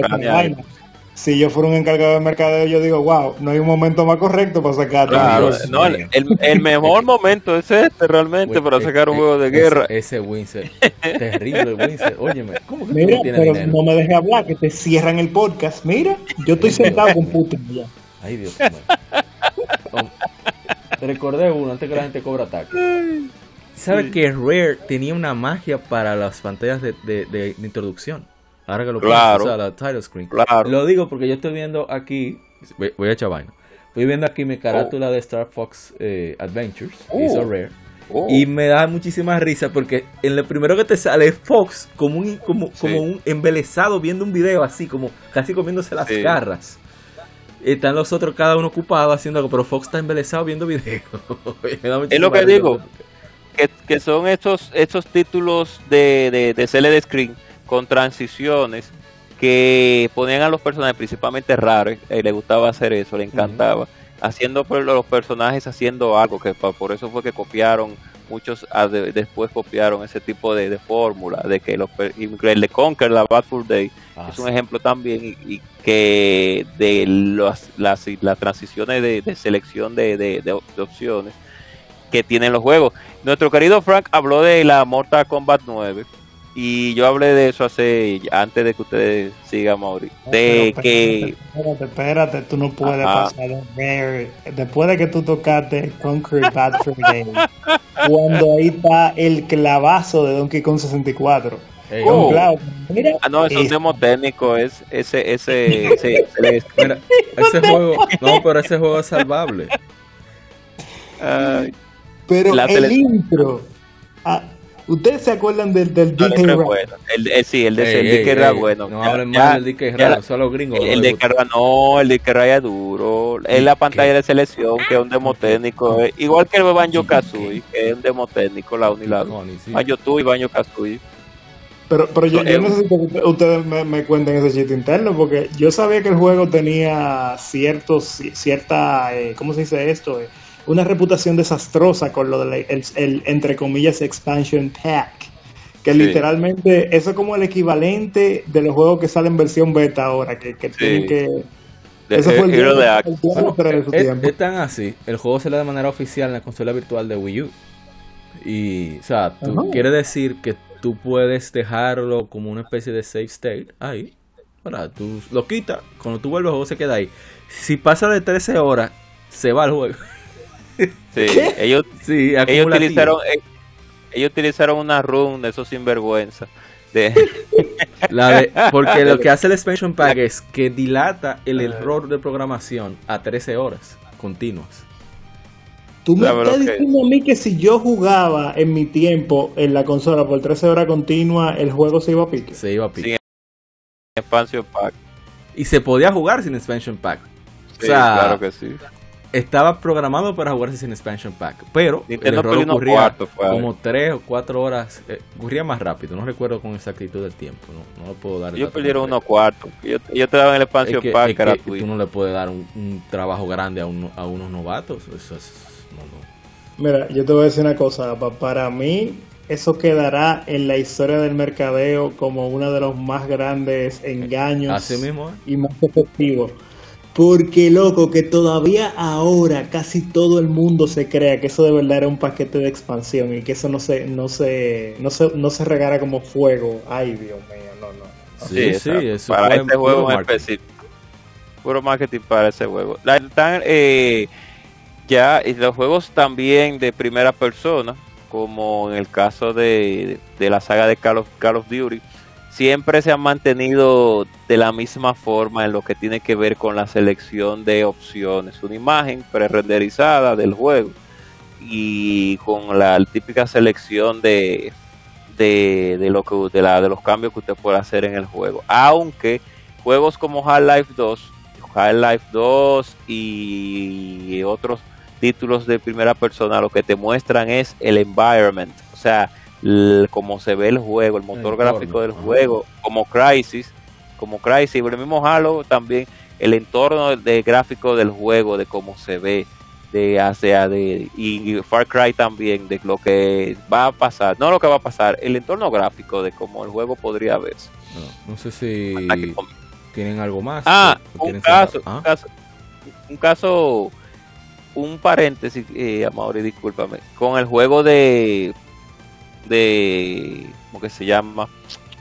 si yo fuera un encargado de mercadeo, yo digo, wow, no hay un momento más correcto para sacar. Claro, no, el, el, mejor momento es este realmente para sacar un juego de guerra. Ese, ese terrible Winsor. Óyeme, ¿cómo que Mira, pero no me dejes hablar, que te cierran el podcast. Mira, yo estoy sentado con Putin ya. Ay, Dios mío. Te recordé uno antes que la gente cobra ataque. ¿Sabes que Rare tenía una magia para las pantallas de, de, de introducción? Ahora que lo claro, la title screen. Lo digo porque yo estoy viendo aquí, voy, a echar vaina. Estoy viendo aquí mi carátula de Star Fox eh, Adventures, oh. Rare. Oh. Y me da muchísima risa porque en lo primero que te sale es Fox como un, como, como un embelesado viendo un video así, como casi comiéndose las garras. Están los otros cada uno ocupado haciendo algo, pero Fox está embelesado viendo videos. es lo que digo, que, son estos, estos títulos de, de, de CLD Screen con transiciones que ponían a los personajes principalmente raros, y eh, le gustaba hacer eso, le encantaba, haciendo los personajes haciendo algo, que por eso fue que copiaron, muchos después copiaron ese tipo de, fórmula, de que los, el de Conquer, la Fur Day, ah, es un ejemplo también, y, que de las, las, transiciones de, selección de, de opciones que tienen los juegos. Nuestro querido Frank habló de la Mortal Kombat 9 y yo hablé de eso hace antes de que ustedes sigan Mauri. De que espérate, espérate tú no puedes pasar ver después de que tú tocaste Concrete Bad Day cuando ahí está el clavazo de Donkey Kong 64 oh. ah no es un demo técnico es ese ese ese, ese juego no pero ese juego es salvable. Pero el intro ah, ¿Ustedes se acuerdan del, del DK Bueno. El, el, sí, el de el DK era bueno. No hablen mal del DK Rap, solo gringos. El DK Rap no, el DK Rap es duro. Es la pantalla de selección, que es un demo técnico. Igual que el Banjo Kazooie, que es un demo técnico, la unidad. Banjo tú y Banjo Kazooie. Pero, pero yo, yo necesito que ustedes me, me, cuenten ese chiste interno, porque yo sabía que el juego tenía ciertos, cierta, eh, ¿cómo se dice esto? Eh, una reputación desastrosa con lo del el, entre comillas expansion pack que literalmente eso es como el equivalente de los juegos que salen en versión beta ahora que, que tienen que eso fue el, día, de es, tan así. El juego se le da de manera oficial en la consola virtual de Wii U. Y o sea tú quiere decir que tú puedes dejarlo como una especie de save state ahí para tú lo quitas cuando tú vuelves el juego se queda ahí. Si pasa de 13 horas se va el juego Sí, ellos, ellos utilizaron eh, ellos utilizaron una run de esos sinvergüenza. De... porque lo que hace el expansion pack es que dilata el error de programación a 13 horas continuas. Tú me estás diciendo a mí que si yo jugaba en mi tiempo en la consola por 13 horas continuas, el juego se iba a pique. Se iba a pique. expansion pack. Y se podía jugar sin expansion pack. Sí, claro que sí estaba programado para jugarse sin expansion pack, pero el error ocurría como 3 o 4 horas, eh, ocurría más rápido, no recuerdo con exactitud el tiempo, no, lo puedo dar. Yo perdieron unos cuartos, yo, yo te daba el expansion pack es que tú no le puedes dar un, trabajo grande a, a unos novatos, eso es, Mira, yo te voy a decir una cosa, para mí eso quedará en la historia del mercadeo como uno de los más grandes engaños Así mismo, y más efectivos Porque, loco, que todavía ahora casi todo el mundo se crea que eso de verdad era un paquete de expansión y que eso no se, no se, no se, no se regara como fuego. Ay, Dios mío, no, no. Sí, sí, eso para este juego en específico. Puro marketing para ese juego. La, están, eh, ya, y los juegos también de primera persona, como en el caso de, de la saga de Call of, Call of Duty, siempre se han mantenido de la misma forma en lo que tiene que ver con la selección de opciones. Una imagen pre-renderizada del juego y con la típica selección de, de, lo que, de, la, de los cambios que usted puede hacer en el juego. Aunque juegos como Half-Life 2, Half-Life 2 y otros títulos de primera persona lo que te muestran es el environment, o sea, cómo se ve el juego, el motor gráfico del juego, como Crisis, como Crisis, el mismo Halo también, el entorno de gráfico del juego, de cómo se ve, de hacia de y Far Cry también de lo que va a pasar, no lo que va a pasar, el entorno gráfico de cómo el juego podría verse. No, sé si tienen algo más. Ah, un caso, un caso, un caso, un paréntesis, eh, Amaury, discúlpame, con el juego de de ¿cómo que se llama?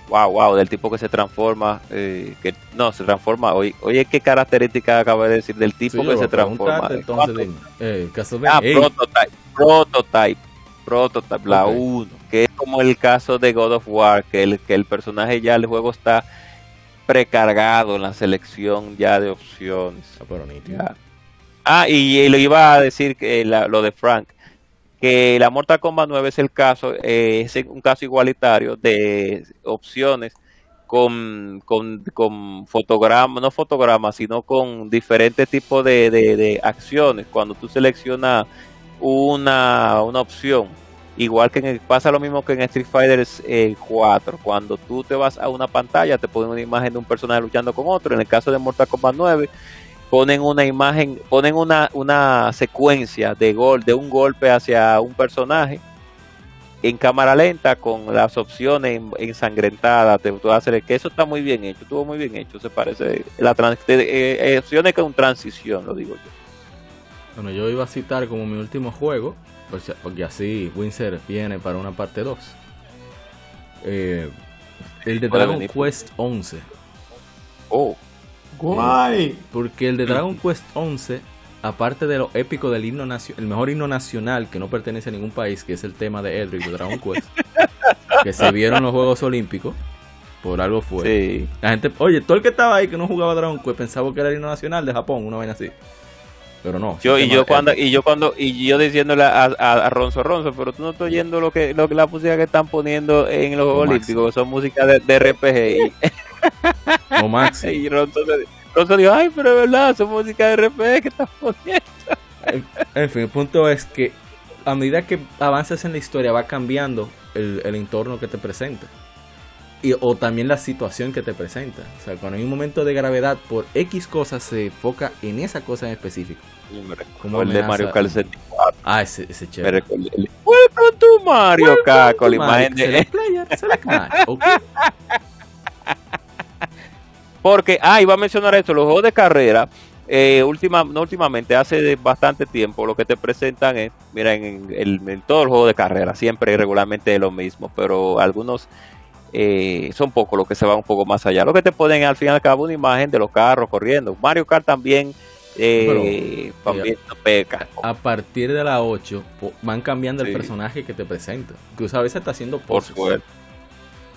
Wow, wow, del tipo que se transforma, eh, que no se transforma. Oye, oye, qué característica acaba de decir del tipo que se transforma. Entonces, eh, caso de, ah, prototype, prototype, prototype, la 1, que es como el caso de God of War, que el, que el personaje ya el juego está precargado en la selección ya de opciones. Ah, ah y, lo iba a decir que lo de Frank que la Mortal Kombat 9 es el caso, eh, es un caso igualitario de opciones con, con, con fotogramas, no fotogramas, sino con diferentes tipos de, de, acciones. Cuando tú seleccionas una, una opción, igual que pasa lo mismo que en Street Fighter 4, cuando tú te vas a una pantalla, te ponen una imagen de un personaje luchando con otro. En el caso de Mortal Kombat 9, ponen una imagen, ponen una, una secuencia de gol, de un golpe hacia un personaje en cámara lenta con las opciones ensangrentadas, te, hacer que eso está muy bien hecho, estuvo muy bien hecho, se parece la trans, eh, eh, opciones con transición, lo digo yo. Bueno, yo iba a citar como mi último juego, porque así Windsor viene para una parte 2. Eh, el de Dragon Quest 11. Oh. Porque el de Dragon Quest 11, aparte de lo épico del himno nacional, el mejor himno nacional que no pertenece a ningún país, que es el tema de Edric de Dragon Quest, que se vieron los Juegos Olímpicos, por algo fue. La gente, oye, todo el que estaba ahí que no jugaba Dragon Quest pensaba que era el himno nacional de Japón, una vaina así. Pero no. Yo, y yo cuando, y yo cuando, y yo diciéndole a, a, Ronzo Ronzo, pero tú no estás oyendo lo que, lo que la música que están poniendo en los Juegos Olímpicos, son música de, de RPG. No, Max. y Ronzo, dijo, ay, pero es verdad, son música de RPG que estás poniendo. En, fin, el punto es que a medida que avanzas en la historia va cambiando el, el entorno que te presenta. Y, o también la situación que te presenta. O sea, cuando hay un momento de gravedad por X cosas se enfoca en esa cosa en específico. Como el de Mario Kart 64. Ah, ese, ese chévere. Welcome to Mario Kart con la imagen de... Player, okay. Porque, ah, iba a mencionar esto, los juegos de carrera, eh, última, no últimamente, hace bastante tiempo, lo que te presentan es, mira, en, el, todo el juego de carrera, siempre regularmente es lo mismo, pero algunos eh, son pocos los que se van un poco más allá. Lo que te ponen al fin y al cabo una imagen de los carros corriendo. Mario Kart también, eh, también peca. A partir de la 8 van cambiando el personaje que te presenta. Incluso a veces está haciendo Por suerte.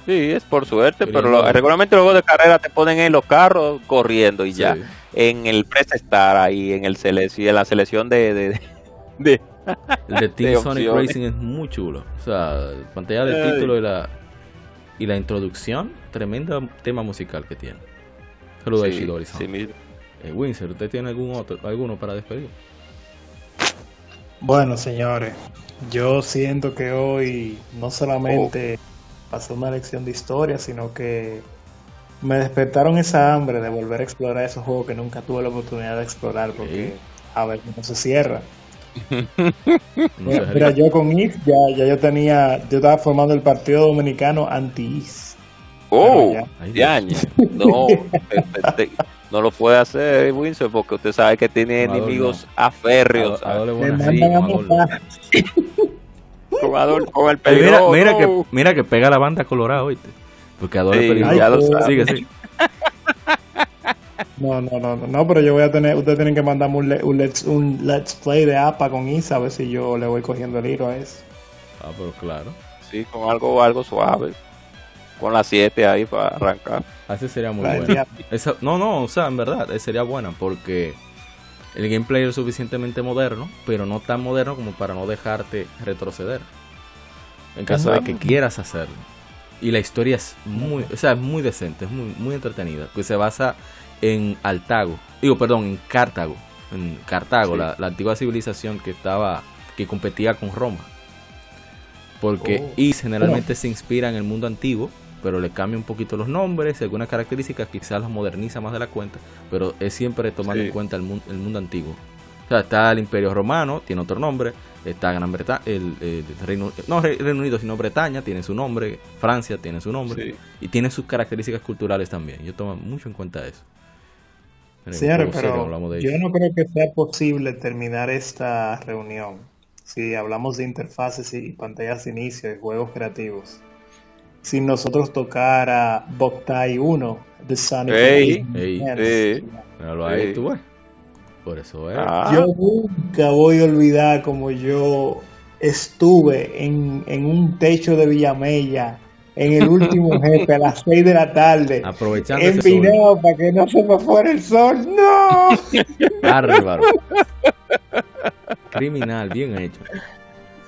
Sí, es por suerte, pero, lo, regularmente los juegos de carrera te ponen en los carros corriendo y ya. En el press estar ahí, en el en la selección de, de, de el de Team Sonic Racing es muy chulo. O sea, pantalla de título y la, y la introducción, tremendo tema musical que tiene. Saludos a Ishidori. Sí, eh, Winsor, ¿usted tiene algún otro, alguno para despedir? Bueno, señores, yo siento que hoy no solamente... Oh pasé una lección de historia, sino que me despertaron esa hambre de volver a explorar esos juegos que nunca tuve la oportunidad de explorar, porque a ver cómo se cierra. mira, yo con IF ya, ya yo tenía, yo estaba formando el partido dominicano anti-IS. Oh, ya. No, no lo puede hacer Winsor porque usted sabe que tiene enemigos aférreos. con el peligro. Mira, que, mira que pega la banda colorada, oíste. Porque Adol sí, ya lo sabe. Sigue, sigue. No, no, no, no, pero yo voy a tener, ustedes tienen que mandarme un, un, let's, un let's play de APA con Isa, a ver si yo le voy cogiendo el hilo a eso. Ah, pero claro. Sí, con algo, algo suave. Con las 7 ahí para arrancar. Así sería muy buena. no, no, o sea, en verdad, sería buena porque el gameplay es suficientemente moderno, pero no tan moderno como para no dejarte retroceder. En caso de que quieras hacerlo. Y la historia es muy, o sea, es muy decente, es muy, muy entretenida, que se basa en Altago, digo, perdón, en Cartago, en Cartago, la, antigua civilización que estaba, que competía con Roma. Porque oh. y generalmente se inspira en el mundo antiguo, pero le cambia un poquito los nombres, algunas características, quizás los moderniza más de la cuenta, pero es siempre tomando en cuenta el mundo, el mundo antiguo. O sea, está el Imperio Romano, tiene otro nombre, está Gran Bretaña, el, Reino, no Reino Unido, sino Bretaña, tiene su nombre, Francia tiene su nombre, y tiene sus características culturales también. Yo tomo mucho en cuenta eso. Señores, pero yo no creo que sea posible terminar esta reunión si hablamos de interfaces y pantallas de inicio de juegos creativos si nosotros tocara Boktai 1 de Sonic. Hey, hey, ahí tú, Por eso es. Ah. Yo nunca voy a olvidar como yo estuve en, en un techo de Villamella en el último jefe a las 6 de la tarde. Aprovechando en video para que no se me fuera el sol. ¡No! Bárbaro. Criminal, bien hecho.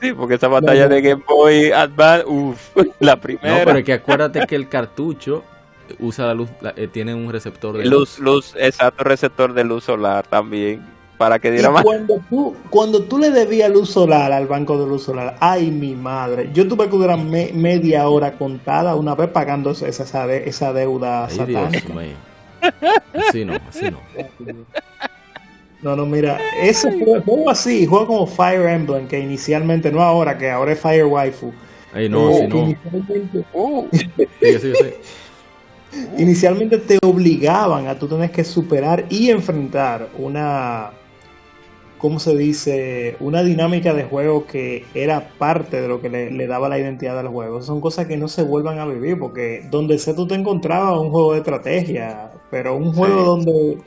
Sí, porque esa batalla de Game Boy Advance, uff, la primera. No, pero es que acuérdate que el cartucho usa la luz, eh, tiene un receptor de luz. Luz, exacto, receptor de luz solar también, para que diera más. Cuando tú, cuando tú le debías luz solar al banco de luz solar, ay mi madre, yo tuve que durar media hora contada una vez pagando esa, esa, esa deuda ay, satánica. Así no, así no. No, no, mira, ese juego así, juego como Fire Emblem, que inicialmente, no ahora, que ahora es Fire Waifu. Ay, no, eh, no. Inicialmente, oh. sí, sí, sí. inicialmente te obligaban a tú tener que superar y enfrentar una, ¿cómo se dice? Una dinámica de juego que era parte de lo que le, daba la identidad al juego. Son cosas que no se vuelvan a vivir, porque donde sea tú te encontrabas un juego de estrategia, pero un juego donde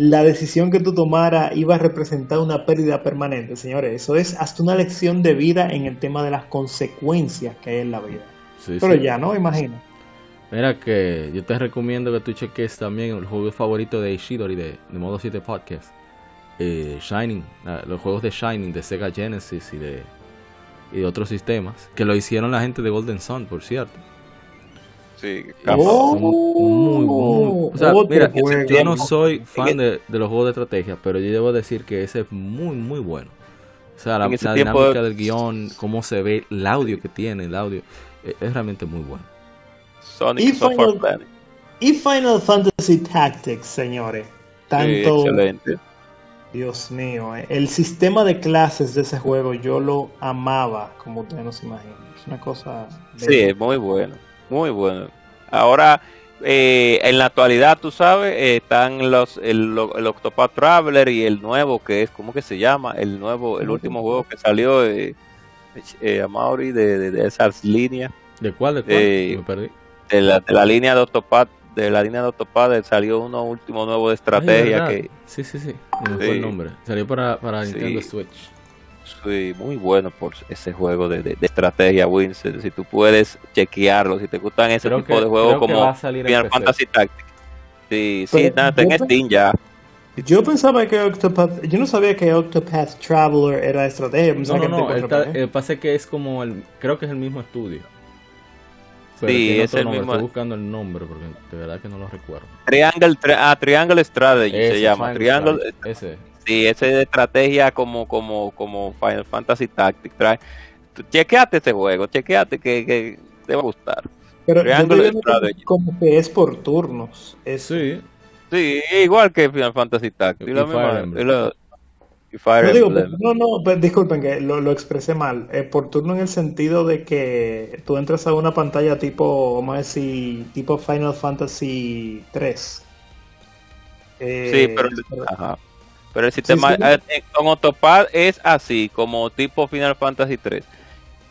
la decisión que tú tomara iba a representar una pérdida permanente, señores. Eso es hasta una lección de vida en el tema de las consecuencias que hay en la vida. Pero ya, ¿no? Imagino. Mira que yo te recomiendo que tú cheques también el juego favorito de Ishidori de, de Modo 7 Podcast. Eh, Shining, los juegos de Shining de Sega Genesis y de, y de otros sistemas. Que lo hicieron la gente de Golden Sun, por cierto. Sí, oh, mira, yo no soy fan de, los juegos de estrategia, pero yo debo decir que ese es muy, muy bueno. O sea, la, dinámica del guion, cómo se ve, el audio que tiene, el audio, es, realmente muy bueno. Sonic y, Final, y Final Fantasy Tactics, señores. Tanto. excelente. Dios mío, eh, el sistema de clases de ese juego yo lo amaba, como ustedes no se imaginan. Es una cosa. Sí, es muy bueno. Muy bueno. Ahora, eh, en la actualidad, tú sabes, eh, están los el, el, Octopath Traveler y el nuevo que es, ¿cómo que se llama? El nuevo, el último juego que salió, eh, eh Mauri, de, de, esas líneas. ¿De cuál? ¿De cuál? Eh, Me perdí. De la, de la línea de Octopath, de la línea de Octopath salió uno último nuevo de estrategia que... Sí, sí, sí, me fue el nombre. Salió para, para Nintendo Switch muy bueno por ese juego de, estrategia, Winston. Si tú puedes chequearlo, si te gustan ese tipo de juegos como Final Fantasy Tactics. Sí, sí, nada, en Steam ya. Yo pensaba que Octopath, yo no sabía que Octopath Traveler era estrategia. no, no, no, el pasa que es como el, creo que es el mismo estudio. sí, es el mismo. Estoy buscando el nombre porque de verdad que no lo recuerdo. Triangle, ah, Triangle Strategy se llama. Triangle, ese. Sí, esa es estrategia como, como, como Final Fantasy Tactics. Trae. Chequeate este juego, chequeate que, te va a gustar. Pero como que es por turnos. Sí. Sí, igual que Final Fantasy Tactics. Y, Fire no, no, no, disculpen que lo, lo expresé mal. Eh, por turno en el sentido de que tú entras a una pantalla tipo, vamos a decir, tipo Final Fantasy 3 Eh, sí, pero, pero el sistema eh, con Autopad es así, como tipo Final Fantasy 3.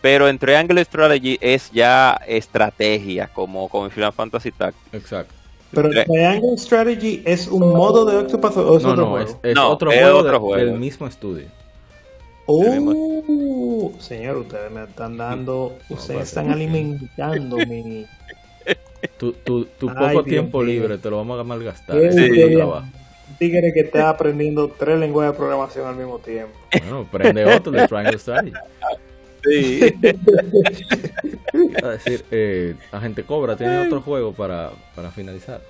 Pero en Triangle Strategy es ya estrategia, como, como Final Fantasy Tactics. Exacto. Pero Triangle Strategy es un modo de Octopath o es no, otro no, juego? Es, otro, juego, del mismo estudio. Oh, señor, ustedes me están dando, ustedes están alimentando mi... Tu, tu, tu poco tiempo libre te lo vamos a malgastar. Sí, tigre que está aprendiendo tres lenguajes de programación al mismo tiempo. Bueno, aprende otro de Triangle Strategy. Sí. a decir, eh, Agente Cobra, ¿tiene otro juego para, para finalizar?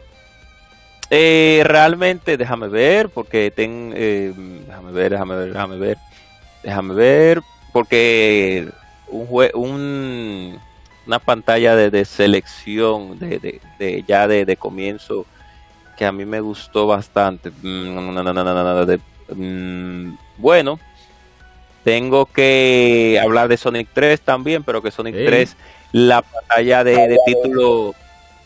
Eh, realmente, déjame ver, porque ten, eh, déjame ver, déjame ver, déjame ver, déjame ver, porque un, un una pantalla de, selección de, de, ya de, comienzo que a mí me gustó bastante. bueno, tengo que hablar de Sonic 3 también, pero que Sonic 3, la pantalla de, título,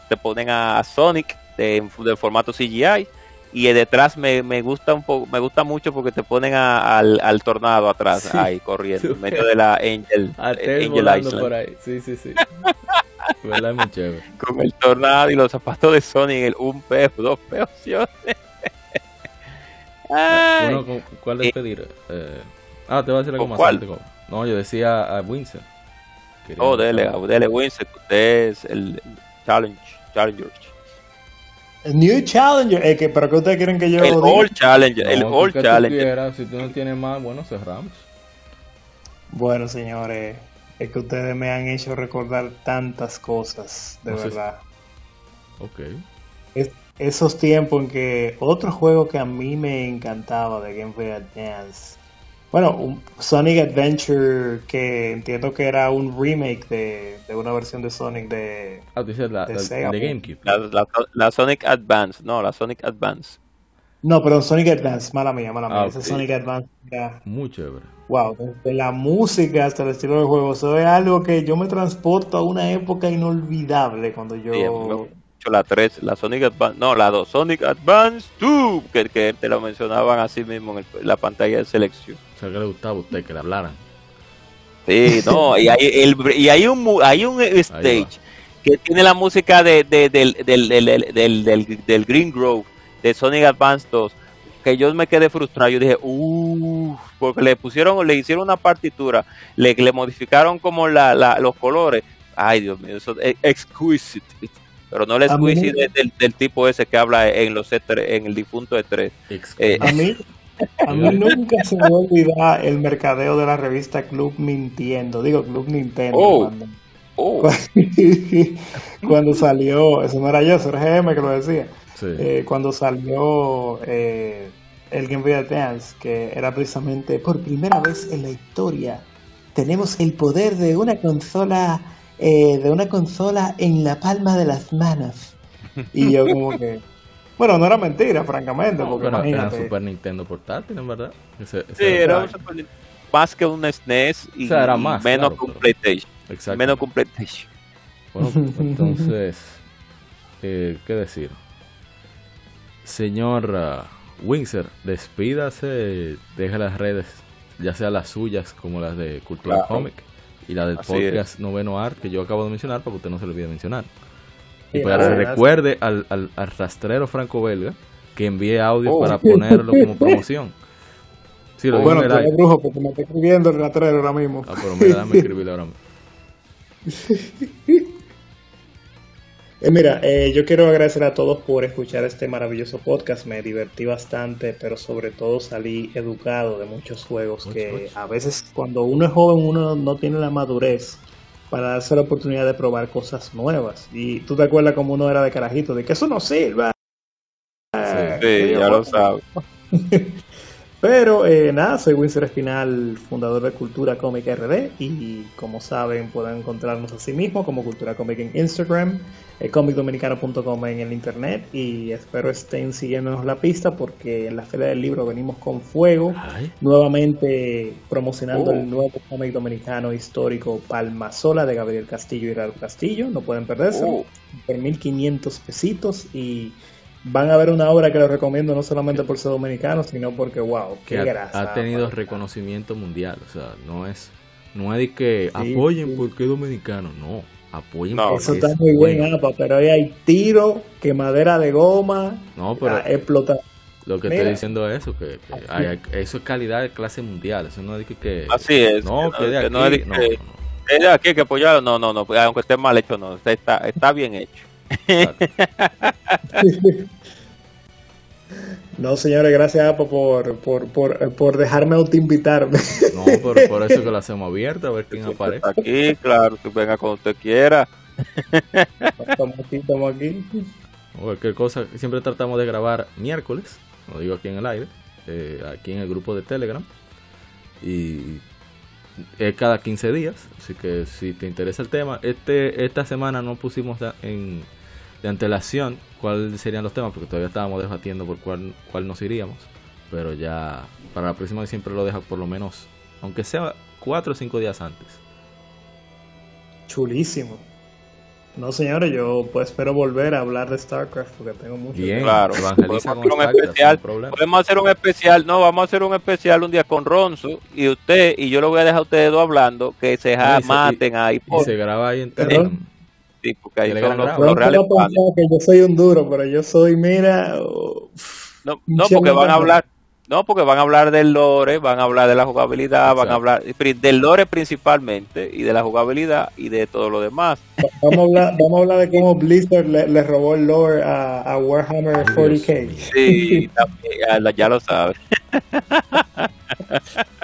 te ponen a Sonic de, formato CGI y detrás me, me, gusta un poco me gusta mucho porque te ponen al, al, tornado atrás ahí corriendo en medio de la Angel, Angel Island. por ahí. sí sí sí ¿verdad? muy chévere con el tornado y los zapatos de Sonic el un peo dos peos bueno, ¿cuál es pedir? Eh, Ah, te voy a decir algo más. ¿Cuál? No, yo decía a Winsor. oh, dele, dele Winsor, usted es el Challenge, Challenger. El New Challenger, eh, que, ¿pero qué ustedes quieren que yo El All Challenger, el All Challenger. si tú no tienes más, bueno, cerramos. Bueno, señores, es que ustedes me han hecho recordar tantas cosas, de verdad. Ok. esos tiempos en que otro juego que a mí me encantaba de Game Boy Advance bueno, un Sonic Adventure que entiendo que era un remake de, de una versión de Sonic de, ah, la, de, GameCube. La, Sonic Advance, no, la Sonic Advance. No, perdón, Sonic Advance, mala mía, mala mía. Ah, Ese Sonic Advance era... Muy chévere. Wow, desde la música hasta el estilo del juego, eso es algo que yo me transporto a una época inolvidable cuando yo la 3, la Sonic Advance, no, la 2, Sonic Advance 2, que, que te lo mencionaban así mismo en, la pantalla de selección. O sea, que le gustaba a usted que le hablaran. Sí, no, y hay, el, y hay un, hay un stage que tiene la música de, de, del, del, del, del, Green Grove, de Sonic Advance 2, que yo me quedé frustrado. Yo dije, uff, porque le pusieron, le hicieron una partitura, le, le modificaron como la, la, los colores. Ay, Dios mío, eso es exquisite pero no el squeezy del, tipo ese que habla en los E3, en el difunto E3. Eh, a mí, a mí nunca se me olvida el mercadeo de la revista Club Mintiendo, digo Club Nintendo. Oh, oh. Cuando, salió, eso no era yo, eso era GM que lo decía. Eh, cuando salió eh, el Game Boy Advance, que era precisamente por primera vez en la historia, tenemos el poder de una consola eh, de una consola en la palma de las manos. Y yo como que... Bueno, no era mentira, francamente, porque Era un Super Nintendo portátil, en verdad. sí, era un Super más que un SNES y, era más, menos que un PlayStation. Menos que un PlayStation. Bueno, entonces, eh, ¿qué decir? Señor uh, Windsor, despídase, deja las redes, ya sea las suyas como las de Cultura Comic y la del podcast Noveno Art que yo acabo de mencionar para que usted no se le olvide mencionar. Y para que recuerde al, al, rastrero franco-belga que envíe audio oh. para ponerlo como promoción. Sí, lo bueno, eres brujo porque me está escribiendo el rastrero ahora mismo. Ah, pero me dame escribirlo ahora mismo. Eh, mira, eh, yo quiero agradecer a todos por escuchar este maravilloso podcast. Me divertí bastante, pero sobre todo salí educado de muchos juegos que a veces cuando uno es joven uno no tiene la madurez para darse la oportunidad de probar cosas nuevas. Y tú te acuerdas como uno era de carajito, de que eso no sirve. Sí, ya lo sabes. Pero eh, nada, soy Winsor Espinal, fundador de Cultura Cómica RD y como saben pueden encontrarnos así mismo como Cultura Cómica en Instagram, eh, comicdominicano.com en el internet y espero estén siguiéndonos la pista porque en la Feria del Libro venimos con fuego, nuevamente promocionando el oh. nuevo cómic dominicano histórico Palma Sola de Gabriel Castillo y Raúl Castillo, no pueden perderse, oh. por 1500 pesitos y van a ver una obra que les recomiendo no solamente por ser dominicano, sino porque, wow, qué que ha, tenido reconocimiento mundial. O sea, no es, no es de que apoyen porque es dominicano, no. Apoyen no, Eso está muy bien, pero ahí hay tiro, quemadera de goma, no, pero explotar. Lo que estoy diciendo es eso, que, eso es calidad de clase mundial. Eso no es de que. Así es. No, que, de aquí. No, es no, de aquí que apoyarlo. No, no, no. Aunque esté mal hecho, no. Está, está bien hecho. No, señores, gracias por, por, por, por dejarme autoinvitarme. No, pero por eso que lo hacemos abierta, a ver quién aparece. Aquí, claro, que venga cuando usted quiera. Estamos aquí, estamos aquí. Cualquier cosa, siempre tratamos de grabar miércoles, lo digo aquí en el aire, eh, aquí en el grupo de Telegram. Y es cada 15 días, así que si te interesa el tema, este esta semana no pusimos en de antelación cuáles serían los temas, porque todavía estábamos debatiendo por cuál, cuál nos iríamos. Pero ya para la próxima siempre lo deja por lo menos, aunque sea cuatro o cinco días antes. Chulísimo. No, señores, yo pues espero volver a hablar de StarCraft porque tengo mucho. Bien, claro. Podemos hacer, un especial, podemos hacer un especial. No, vamos a hacer un especial un día con Ronzo y usted y yo lo voy a dejar a ustedes dos hablando que se maten ahí. Y se graba ahí en Telegram. Sí, porque ahí son los, los reales que yo soy un duro, pero yo soy, mira... no, no porque van a hablar... No, porque van a hablar del lore, van a hablar de la jugabilidad, van a hablar del lore principalmente y de la jugabilidad y de todo lo demás. Vamos a hablar, vamos a hablar de cómo Blizzard le, robó el lore a, Warhammer 40k. Sí, también, ya, lo sabes.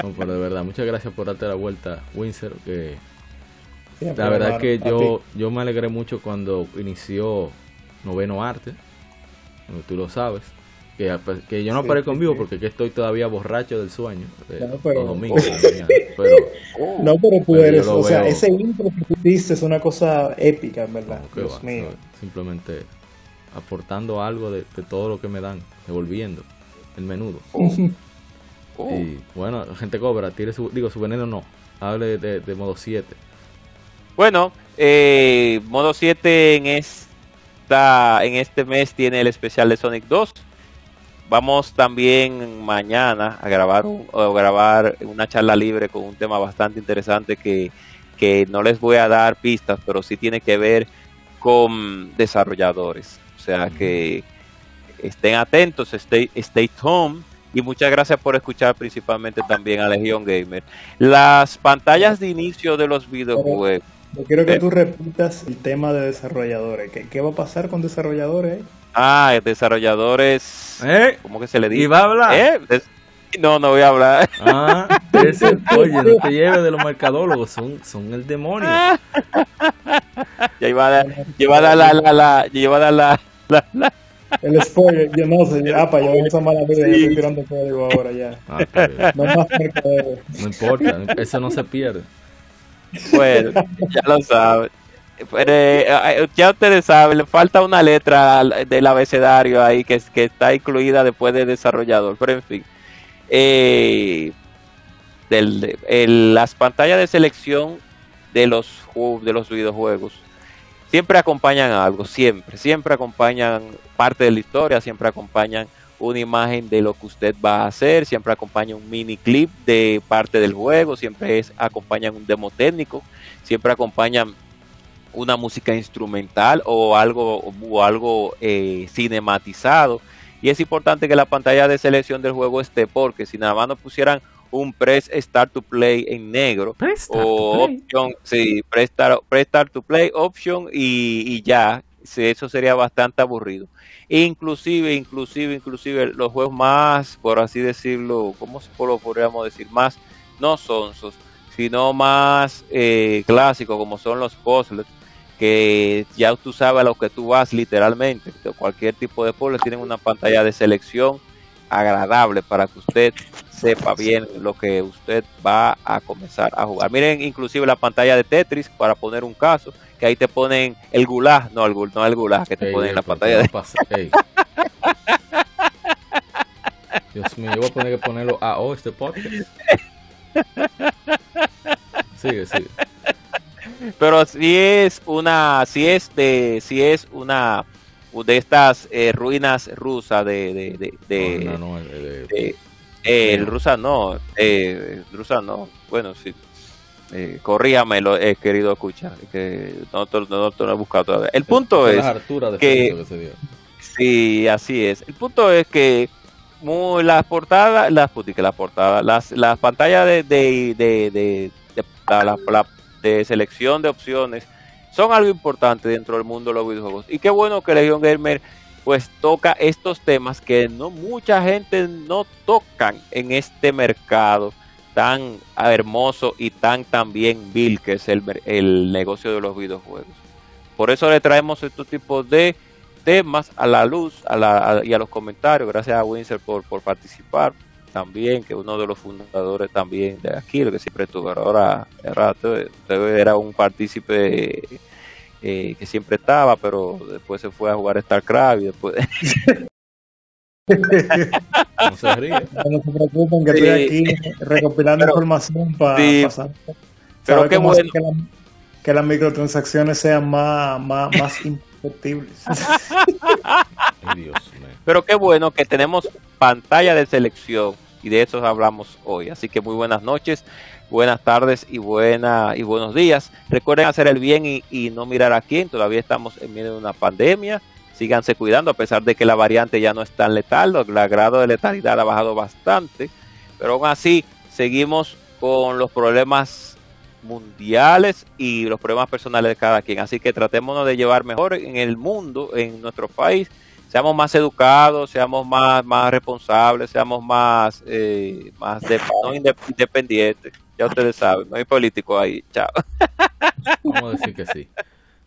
No, pero de verdad, muchas gracias por darte la vuelta, Windsor, que la verdad es que yo, yo me alegré mucho cuando inició Noveno Arte, tú lo sabes. Que, pues, que yo no paré conmigo porque estoy todavía borracho del sueño. no, pero, domingos, pero, no, pero tú eres, o sea, ese intro que tú diste es una cosa épica, en verdad. Dios mío. Simplemente aportando algo de, todo lo que me dan, devolviendo el menudo. Y bueno, gente cobra, tire su, digo, su veneno no, hable de, de modo 7 bueno, eh, modo 7 en esta en este mes tiene el especial de Sonic 2. Vamos también mañana a grabar a grabar una charla libre con un tema bastante interesante que, no les voy a dar pistas, pero sí tiene que ver con desarrolladores. O sea que estén atentos, stay, stay home. Y muchas gracias por escuchar principalmente también a Legion Gamer. Las pantallas de inicio de los videojuegos yo quiero que tú repitas el tema de desarrolladores. ¿Qué, va a pasar con desarrolladores? Ah, desarrolladores. ¿Eh? ¿Cómo que se le dice? ¿Y va a hablar? ¿Eh? No, no voy a hablar. Ah, oye, no te lleves de los mercadólogos, son, son el demonio. ya iba a dar, iba a dar la, la, la, iba a dar la, la, El spoiler, yo no sé, ya, para yo esa mala vida, sí. estoy tirando código ahora ya. Ah, no más No importa, eso no se pierde. Bueno, ya lo saben. Eh, eh, ya ustedes saben, le falta una letra del abecedario ahí que, que está incluida después de desarrollador, pero en fin. Eh, las pantallas de selección de los, de los videojuegos siempre acompañan algo, siempre, siempre acompañan parte de la historia, siempre acompañan una imagen de lo que usted va a hacer, siempre acompaña un mini clip de parte del juego, siempre es, acompañan un demo técnico, siempre acompañan una música instrumental o algo, o algo eh, cinematizado. Y es importante que la pantalla de selección del juego esté, porque si nada más nos pusieran un Press Start to Play en negro o opción, sí, Press Start, to Play option y, y ya, eso sería bastante aburrido inclusive, inclusive, inclusive los juegos más, por así decirlo, ¿cómo lo podríamos decir? Más no sonsos, sino más eh, clásicos como son los puzzles, que ya tú sabes a lo que tú vas literalmente. Cualquier tipo de puzzle tienen una pantalla de selección agradable para que usted sepa bien lo que usted va a comenzar a jugar. Miren inclusive la pantalla de Tetris para poner un caso que ahí te ponen el gulag, no el, no el gulag que te ponen en la pantalla de... Dios mío, yo voy a poner que ponerlo a oh, este podcast. Sigue, sigue. Pero si es una, si es de, si es una de estas eh, ruinas rusas de, de, de, no, no, no, el rusa no, eh, rusa no, bueno, sí. Eh, corríame, lo he querido escuchar, que no, no, lo he buscado todavía. El punto es, que, sí, así es. El punto es que muy, las portadas, las que las portadas, las, las pantallas de, de, de, de, la, de selección de opciones son algo importante dentro del mundo de los videojuegos. Y qué bueno que Legion Gamer pues toca estos temas que no mucha gente no tocan en este mercado tan hermoso y tan también vil que es el, el negocio de los videojuegos. Por eso le traemos estos tipos de temas a la luz a la, y a los comentarios. Gracias a Winsor por, por participar también, que uno de los fundadores también de aquí, lo que siempre estuvo. Ahora, era un partícipe eh, que siempre estaba, pero después se fue a jugar StarCraft y después... no se ríe. No se preocupen que estoy aquí recopilando información para pasar. Pero qué bueno. Que, que, las microtransacciones sean más, más, más imperceptibles. Pero qué bueno que tenemos pantalla de selección y de eso hablamos hoy. Así que muy buenas noches buenas tardes y, buena, y buenos días. Recuerden hacer el bien y, no mirar a quién. Todavía estamos en medio de una pandemia. Síganse cuidando a pesar de que la variante ya no es tan letal. El grado de letalidad ha bajado bastante. Pero aún así seguimos con los problemas mundiales y los problemas personales de cada quien. Así que tratémonos de llevar mejor en el mundo, en nuestro país. Seamos más educados, seamos más, más responsables, seamos más, eh, más independientes. Ya ustedes saben, no hay político ahí. Chao. Vamos a decir que sí.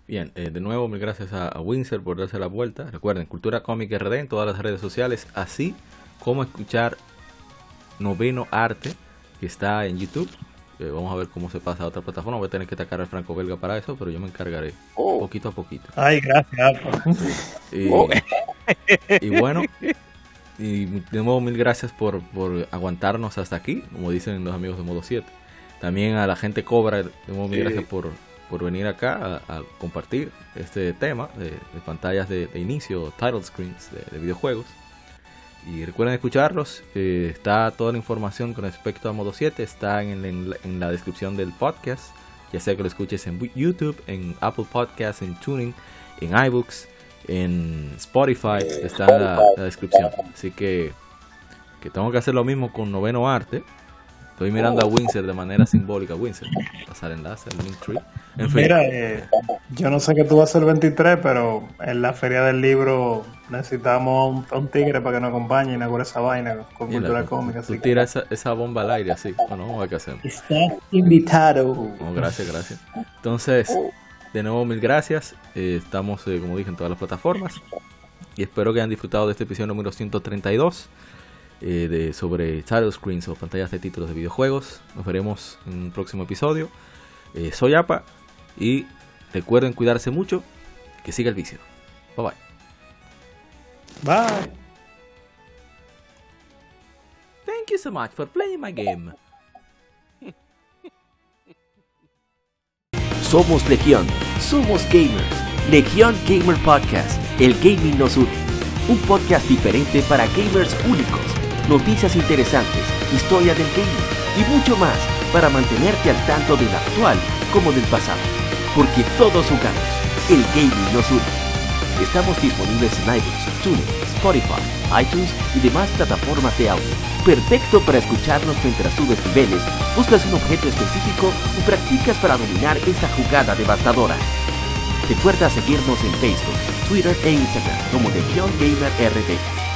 Bien, eh, de nuevo, mil gracias a, Windsor por darse la vuelta. Recuerden, Cultura Cómica RD en todas las redes sociales, así como escuchar Noveno Arte, que está en YouTube. Vamos a ver cómo se pasa a otra plataforma. Voy a tener que atacar al franco belga para eso, pero yo me encargaré oh. poquito a poquito. Ay, gracias. Y, oh. y, bueno, y de nuevo mil gracias por, por aguantarnos hasta aquí, como dicen los amigos de Modo 7. También a la gente Cobra, de gracias por, por venir acá a, compartir este tema de, pantallas de, inicio, title screens de, videojuegos. Y recuerden escucharlos, eh, está toda la información con respecto a Modo 7, está en, la descripción del podcast, ya sea que lo escuches en YouTube, en Apple Podcasts, en Tuning, en iBooks, en Spotify, está en la, la descripción. Así que, que tengo que hacer lo mismo con Noveno Arte Estoy mirando a Windsor de manera simbólica. Windsor, pasar enlace, el link tree. En fin. Mira, eh, yo no sé qué tú vas a hacer el 23, pero en la feria del libro necesitamos un, tigre para que nos acompañe y inaugure esa vaina con cultura cómica. Así tú tiras esa, esa, bomba al aire así. Bueno, a ver qué hacemos. Está invitado. gracias, gracias. Entonces, de nuevo, mil gracias. Eh, estamos, eh, como dije, en todas las plataformas. Y espero que hayan disfrutado de este episodio número 132. Eh, de, sobre title screens o pantallas de títulos de videojuegos. Nos veremos en un próximo episodio. Eh, soy APA y recuerden cuidarse mucho. Que siga el vicio. Bye bye. Bye. Thank you so much for playing my game. Somos Legión, somos gamers. Legión Gamer Podcast, el gaming nos une. Un podcast diferente para gamers únicos noticias interesantes, historia del gaming y mucho más para mantenerte al tanto del actual como del pasado. Porque todos jugamos, el gaming nos une. Estamos disponibles en iTunes, TuneIn, Spotify, iTunes y demás plataformas de audio. Perfecto para escucharnos mientras subes niveles, buscas un objeto específico o practicas para dominar esta jugada devastadora. Recuerda seguirnos en Facebook, Twitter e Instagram como Legion Gamer RD